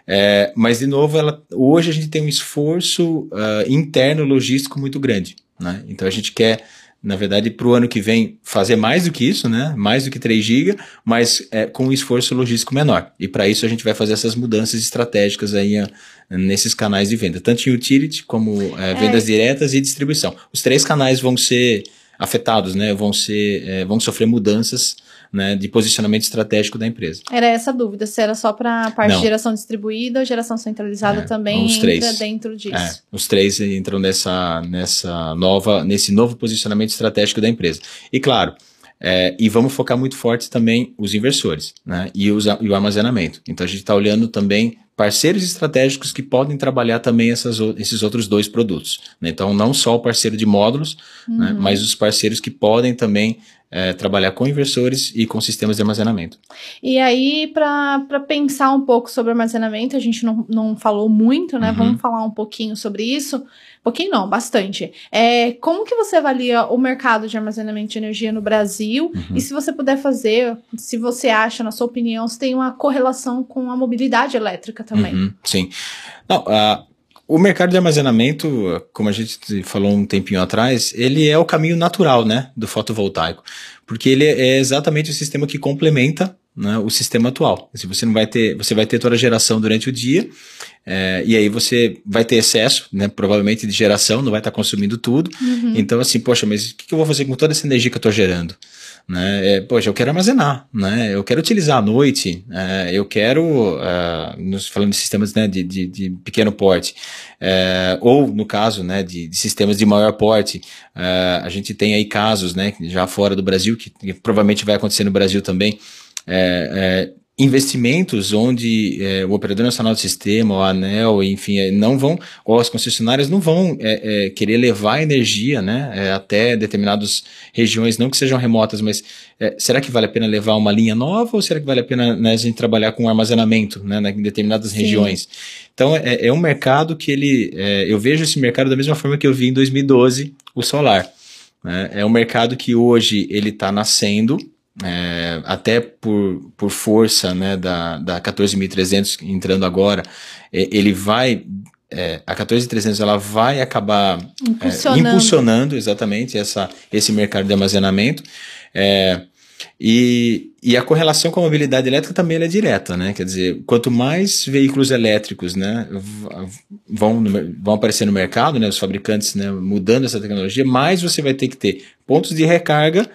[SPEAKER 1] É, mas, de novo, ela, hoje a gente tem um esforço uh, interno logístico muito grande. Né? Então, a gente quer na verdade, para o ano que vem fazer mais do que isso, né? Mais do que 3 GB, mas é, com um esforço logístico menor. E para isso a gente vai fazer essas mudanças estratégicas aí a, nesses canais de venda, tanto em utility como é, vendas é. diretas e distribuição. Os três canais vão ser afetados, né? Vão ser, é, vão sofrer mudanças né, de posicionamento estratégico da empresa.
[SPEAKER 2] Era essa a dúvida, se era só para a parte Não. de geração distribuída ou geração centralizada é, também entra três. dentro disso. É,
[SPEAKER 1] os três entram nessa, nessa nova, nesse novo posicionamento estratégico da empresa. E claro, é, e vamos focar muito forte também os inversores né, e, os, e o armazenamento. Então a gente está olhando também parceiros estratégicos que podem trabalhar também essas, esses outros dois produtos. Né? Então, não só o parceiro de módulos, né, uhum. né, mas os parceiros que podem também é, trabalhar com inversores e com sistemas de armazenamento.
[SPEAKER 2] E aí, para pensar um pouco sobre armazenamento, a gente não, não falou muito, né? Uhum. Vamos falar um pouquinho sobre isso. Pouquinho não, bastante. É, como que você avalia o mercado de armazenamento de energia no Brasil? Uhum. E se você puder fazer, se você acha, na sua opinião, se tem uma correlação com a mobilidade elétrica também.
[SPEAKER 1] Uhum, sim. Não, uh, o mercado de armazenamento, como a gente falou um tempinho atrás, ele é o caminho natural, né, do fotovoltaico, porque ele é exatamente o sistema que complementa né, o sistema atual. Se você não vai ter, você vai ter toda a geração durante o dia, é, e aí você vai ter excesso, né, provavelmente de geração, não vai estar consumindo tudo. Uhum. Então, assim, poxa, mas o que eu vou fazer com toda essa energia que eu estou gerando? Né? É, poxa, eu quero armazenar, né? eu quero utilizar à noite, é, eu quero, uh, falando de sistemas né, de, de, de pequeno porte, é, ou no caso né, de, de, sistemas de maior porte, uh, a gente tem aí casos né, já fora do Brasil, que, que provavelmente vai acontecer no Brasil também, é, é, investimentos onde é, o operador nacional do sistema, o ANEL, enfim, é, não vão, ou as concessionárias não vão é, é, querer levar energia né, é, até determinadas regiões, não que sejam remotas, mas é, será que vale a pena levar uma linha nova ou será que vale a pena né, a gente trabalhar com armazenamento né, em determinadas Sim. regiões? Então é, é, um mercado que ele, eu vejo esse mercado da mesma forma que eu vi em 2012 o solar. Né? É um mercado que hoje ele está nascendo, é, até por, por força né, da, da 14.300 entrando agora, é, ele vai é, a 14.300 ela vai acabar é, impulsionando. impulsionando. exatamente essa, esse mercado de armazenamento. É, e, e a correlação com a mobilidade elétrica também é direta, né? Quer dizer, quanto mais veículos elétricos né, vão, vão aparecer no mercado, né, os fabricantes né, mudando essa tecnologia, mais você vai ter que ter pontos de recarga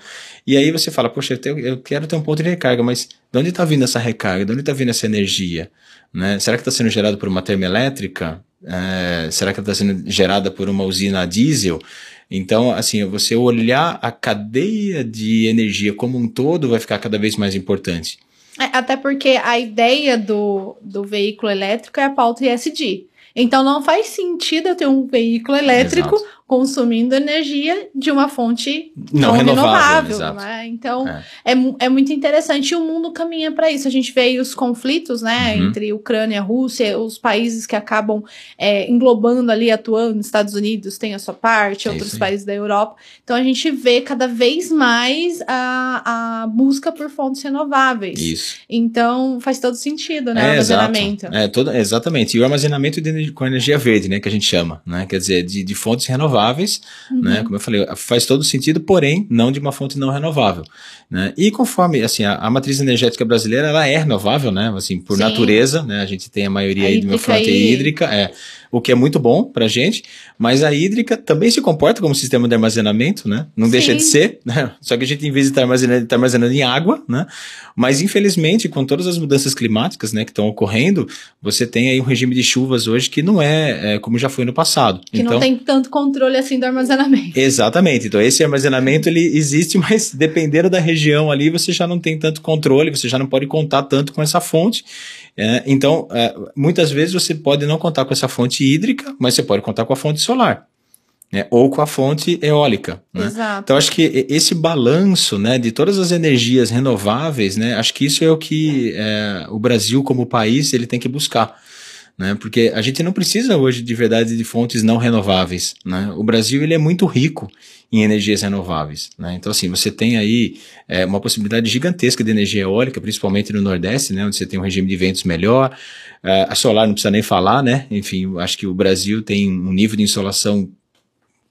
[SPEAKER 1] e aí você fala, poxa, eu, tenho, eu quero ter um ponto de recarga, mas de onde está vindo essa recarga? De onde está vindo essa energia? Né? Será que está sendo gerado por uma termoelétrica? É, será que está sendo gerada por uma usina a diesel? Então, assim, você olhar a cadeia de energia como um todo vai ficar cada vez mais importante.
[SPEAKER 2] É, até porque a ideia do, do veículo elétrico é a pauta ISD. Então não faz sentido eu ter um veículo elétrico Exato consumindo energia de uma fonte não, não renovável. renovável né? Então, é. é. É, muito interessante. E o mundo caminha para isso. A gente vê os conflitos né, uhum. entre Ucrânia e Rússia, os países que acabam é, englobando ali, atuando. Estados Unidos tem a sua parte, é outros países da Europa. Então, a gente vê cada vez mais a, a busca por fontes renováveis. Isso. Então, faz todo sentido, né?
[SPEAKER 1] É,
[SPEAKER 2] o armazenamento.
[SPEAKER 1] É, todo, exatamente. E o armazenamento de, com energia verde, né? Que a gente chama, né? Quer dizer, de, de fontes renováveis renováveis, uhum. né? Como eu falei, faz todo sentido, porém, não de uma fonte não renovável. Né? E conforme, assim, a, a matriz energética brasileira, ela é renovável, né? Assim, por Sim. natureza, né? A gente tem a maioria a aí de uma fonte hídrica, é o que é muito bom para a gente, mas a hídrica também se comporta como sistema de armazenamento, né? Não Sim. deixa de ser, né? Só que a gente, em vez de estar armazenando, está armazenando em água, né? Mas, infelizmente, com todas as mudanças climáticas né, que estão ocorrendo, você tem aí um regime de chuvas hoje que não é, é como já foi no passado.
[SPEAKER 2] Que então, não tem tanto controle assim do armazenamento.
[SPEAKER 1] Exatamente. Então, esse armazenamento, ele existe, mas dependendo da região ali, você já não tem tanto controle, você já não pode contar tanto com essa fonte. É, então, é, muitas vezes você pode não contar com essa fonte hídrica, mas você pode contar com a fonte solar. Né, ou com a fonte eólica. Né? Exato. Então, acho que esse balanço né, de todas as energias renováveis, né, acho que isso é o que é, o Brasil, como país, ele tem que buscar. Né, porque a gente não precisa hoje de verdade de fontes não renováveis. Né? O Brasil ele é muito rico em energias renováveis. Né? Então, assim, você tem aí é, uma possibilidade gigantesca de energia eólica, principalmente no Nordeste, né, onde você tem um regime de ventos melhor. É, a solar não precisa nem falar, né? Enfim, acho que o Brasil tem um nível de insolação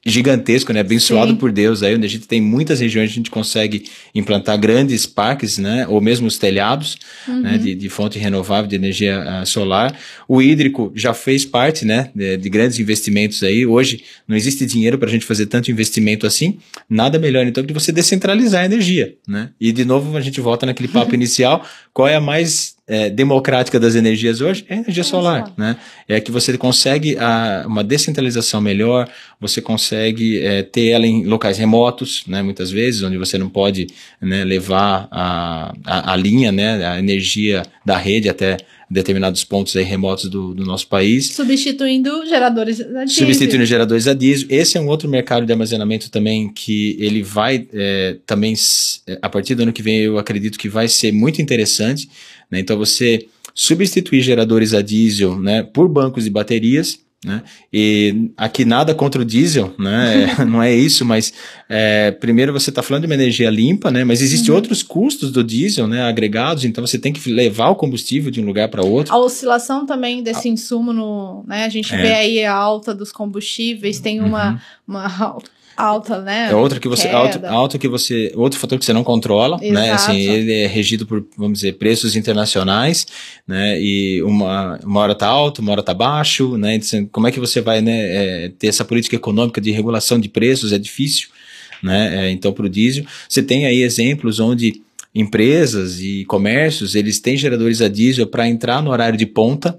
[SPEAKER 1] gigantesco, né? Abençoado Sim. por Deus aí, onde a gente tem muitas regiões a gente consegue implantar grandes parques, né? Ou mesmo os telhados, uhum. né? De, de, fonte renovável de energia uh, solar. O hídrico já fez parte, né? De, de grandes investimentos aí. Hoje não existe dinheiro para a gente fazer tanto investimento assim. Nada melhor então que você descentralizar a energia, né? E de novo a gente volta naquele papo inicial. Qual é a mais é, democrática das energias hoje é a energia solar, né? É que você consegue a, uma descentralização melhor, você consegue é, ter ela em locais remotos, né? Muitas vezes, onde você não pode né, levar a, a, a linha, né? A energia da rede até determinados pontos aí remotos do, do nosso país.
[SPEAKER 2] Substituindo geradores a diesel.
[SPEAKER 1] Substituindo geradores a diesel. Esse é um outro mercado de armazenamento também que ele vai é, também, é, a partir do ano que vem, eu acredito que vai ser muito interessante. Né? Então você substituir geradores a diesel né, por bancos de baterias né? E aqui nada contra o diesel, né? não é isso, mas é, primeiro você está falando de uma energia limpa, né? Mas existem uhum. outros custos do diesel, né? Agregados, então você tem que levar o combustível de um lugar para outro.
[SPEAKER 2] A oscilação também desse insumo no, né? A gente é. vê aí a alta dos combustíveis, tem uma, uhum. uma alta, né?
[SPEAKER 1] É outra que você alta, alta que você outro fator que você não controla, Exato. né? Assim, ele é regido por, vamos dizer, preços internacionais, né? E uma, uma hora tá alto, uma hora tá baixo, né? Então, como é que você vai, né, é, ter essa política econômica de regulação de preços é difícil, né? É, então para o diesel, você tem aí exemplos onde empresas e comércios eles têm geradores a diesel para entrar no horário de ponta,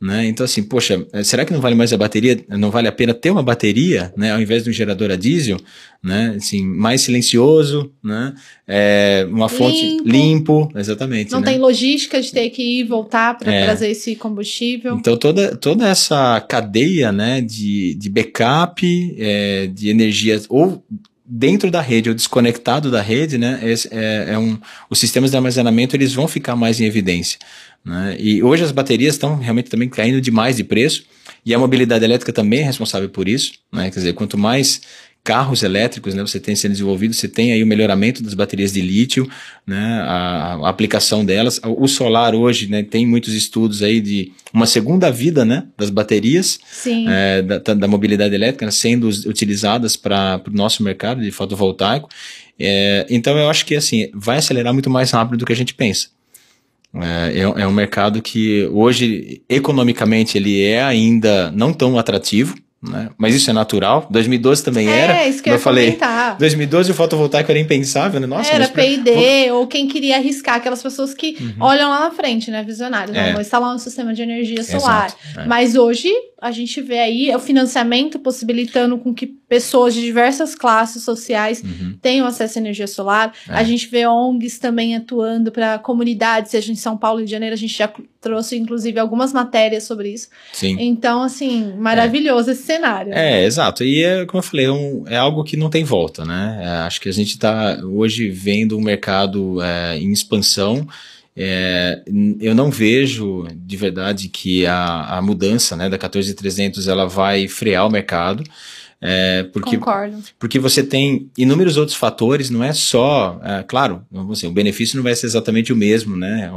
[SPEAKER 1] né? Então, assim, poxa, eh, será que não vale mais a bateria? Não vale a pena ter uma bateria, né? Ao invés de um gerador a diesel, né? Assim, mais silencioso, né? É, uma fonte limpo, limpo exatamente.
[SPEAKER 2] Não
[SPEAKER 1] né?
[SPEAKER 2] tem logística de ter que ir e voltar para é. trazer esse combustível.
[SPEAKER 1] Então, toda, toda essa cadeia, né? De, de backup, é, de energia, ou dentro da rede ou desconectado da rede, né? É, é um, os sistemas de armazenamento eles vão ficar mais em evidência. Né? E hoje as baterias estão realmente também caindo demais de preço e a mobilidade elétrica também é responsável por isso. Né? Quer dizer, quanto mais carros elétricos, né, você tem sendo desenvolvido, você tem aí o melhoramento das baterias de lítio, né, a, a aplicação delas. O solar hoje, né, tem muitos estudos aí de uma segunda vida, né, das baterias, é, da, da, mobilidade elétrica, né, sendo utilizadas para o nosso mercado de fotovoltaico. É, então eu acho que assim vai acelerar muito mais rápido do que a gente pensa. É, é, é um mercado que hoje, economicamente, ele é ainda não tão atrativo, né? Mas isso é natural. 2012 também é, era. É, isso que eu, eu falei. Comentar. 2012 o fotovoltaico era impensável, né?
[SPEAKER 2] Nossa, era P&D, ou quem queria arriscar, aquelas pessoas que uhum. olham lá na frente, né? Visionários. É. Vão instalar um sistema de energia solar. É. Mas hoje a gente vê aí o financiamento possibilitando com que pessoas de diversas classes sociais uhum. tenham acesso à energia solar. É. A gente vê ONGs também atuando para comunidades, seja em São Paulo e Rio de Janeiro, a gente já trouxe inclusive algumas matérias sobre isso.
[SPEAKER 1] Sim.
[SPEAKER 2] Então, assim, maravilhoso é. esse cenário.
[SPEAKER 1] É, exato. E é, como eu falei, é, um, é algo que não tem volta, né? É, acho que a gente está hoje vendo um mercado é, em expansão. É, eu não vejo de verdade que a, a mudança né, da 14300 ela vai frear o mercado. É, porque,
[SPEAKER 2] Concordo.
[SPEAKER 1] Porque você tem inúmeros outros fatores, não é só, é, claro, assim, o benefício não vai ser exatamente o mesmo né,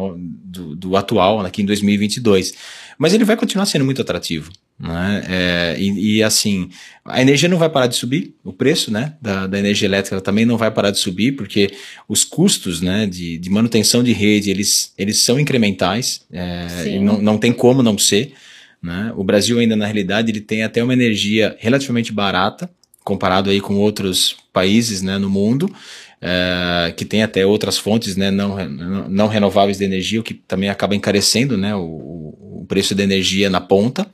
[SPEAKER 1] do, do atual aqui em 2022, mas ele vai continuar sendo muito atrativo. Né? É, e, e, assim, a energia não vai parar de subir, o preço né, da, da energia elétrica também não vai parar de subir, porque os custos né, de, de manutenção de rede, eles, eles são incrementais, é, não, não tem como não ser. Né? O Brasil ainda, na realidade, ele tem até uma energia relativamente barata, comparado aí com outros países né, no mundo, é, que tem até outras fontes né, não, não renováveis de energia, o que também acaba encarecendo né, o, o preço da energia na ponta.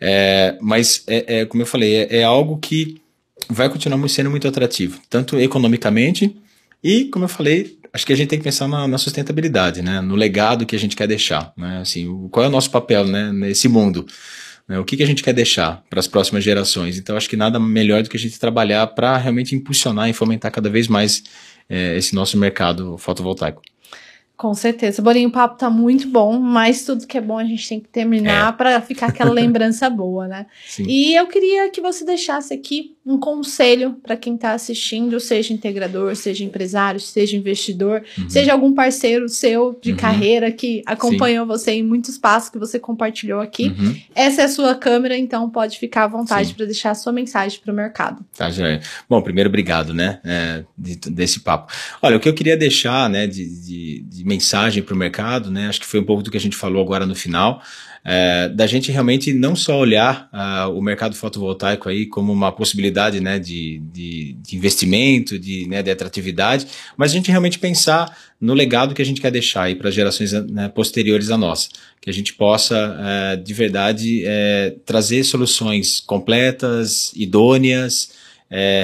[SPEAKER 1] É, mas, é, é, como eu falei, é, é, algo que vai continuar sendo muito atrativo, tanto economicamente e, como eu falei, acho que a gente tem que pensar na, na sustentabilidade, né? no legado que a gente quer deixar. Né? Assim, o, qual é o nosso papel né, nesse mundo? Né? O que, que a gente quer deixar para as próximas gerações? Então, acho que nada melhor do que a gente trabalhar para realmente impulsionar e fomentar cada vez mais é, esse nosso mercado fotovoltaico.
[SPEAKER 2] Com certeza. Bolinho, o papo tá muito bom, mas tudo que é bom a gente tem que terminar é. para ficar aquela lembrança boa, né? Sim. E eu queria que você deixasse aqui um conselho para quem está assistindo, seja integrador, seja empresário, seja investidor, uhum. seja algum parceiro seu de uhum. carreira que acompanhou Sim. você em muitos passos que você compartilhou aqui. Uhum. Essa é a sua câmera, então pode ficar à vontade para deixar a sua mensagem para o mercado.
[SPEAKER 1] Tá, joia. Bom, primeiro, obrigado, né, é, de, desse papo. Olha, o que eu queria deixar, né, de, de, de mensagem para o mercado, né? Acho que foi um pouco do que a gente falou agora no final. É, da gente realmente não só olhar uh, o mercado fotovoltaico aí como uma possibilidade né, de, de, de investimento, de, né, de atratividade, mas a gente realmente pensar no legado que a gente quer deixar aí para gerações né, posteriores à nossa, que a gente possa uh, de verdade uh, trazer soluções completas, idôneas,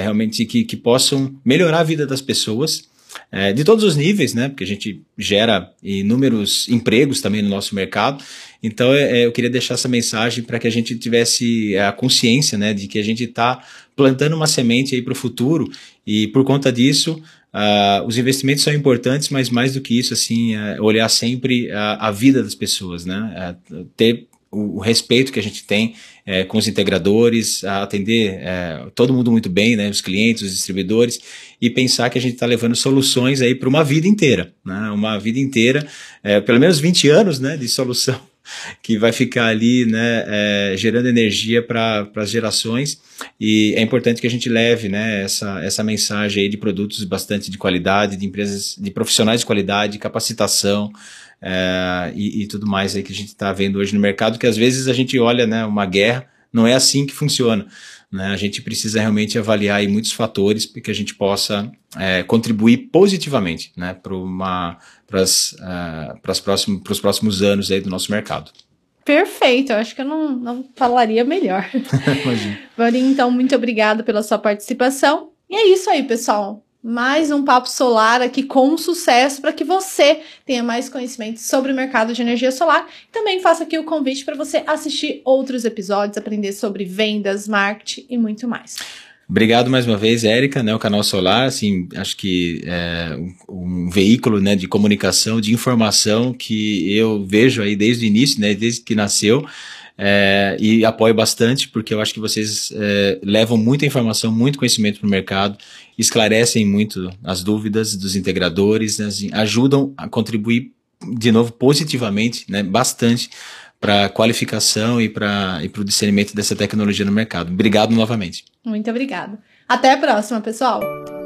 [SPEAKER 1] realmente que, que possam melhorar a vida das pessoas é, de todos os níveis, né? Porque a gente gera inúmeros empregos também no nosso mercado. Então, é, é eu queria deixar essa mensagem para que a gente tivesse a consciência, né, de que a gente está plantando uma semente aí para o futuro e por conta disso Uh, os investimentos são importantes, mas mais do que isso, assim, uh, olhar sempre a, a, vida das pessoas, né? Uh, ter o, o, respeito que a gente tem é, com os integradores, atender é, todo mundo muito bem, né, os clientes, os distribuidores, e pensar que a gente está levando soluções aí para uma vida inteira, né, uma vida inteira, é, pelo menos 20 anos né, de solução que vai ficar ali né, é, gerando energia para as gerações. E é importante que a gente leve né, essa, essa mensagem aí de produtos bastante de qualidade, de empresas, de profissionais de qualidade, capacitação, é, e, e, tudo mais aí que a gente está vendo hoje no mercado, que às vezes a gente olha né, uma guerra, não é assim que funciona. Né? A gente precisa realmente avaliar muitos fatores para que a gente possa é, contribuir positivamente né, para uh, os próximos, próximos anos aí do nosso mercado.
[SPEAKER 2] Perfeito, eu acho que eu não, não falaria melhor. Varinho, então, muito obrigada pela sua participação. E é isso aí, pessoal mais um papo solar aqui com sucesso para que você tenha mais conhecimento sobre o mercado de energia solar. Também faço aqui o convite para você assistir outros episódios, aprender sobre vendas, marketing e muito mais.
[SPEAKER 1] Obrigado mais uma vez, Érica, né, o Canal Solar, assim, acho que é um, um, veículo, né, de comunicação, de informação que eu vejo aí desde o início, né, desde que nasceu, é, e apoio bastante, porque eu acho que vocês é, levam muita informação, muito conhecimento para o mercado, esclarecem muito as dúvidas dos integradores, né, assim, ajudam a contribuir, de novo, positivamente, né, bastante para a qualificação e para o discernimento dessa tecnologia no mercado. Obrigado novamente.
[SPEAKER 2] Muito obrigado. Até a próxima, pessoal!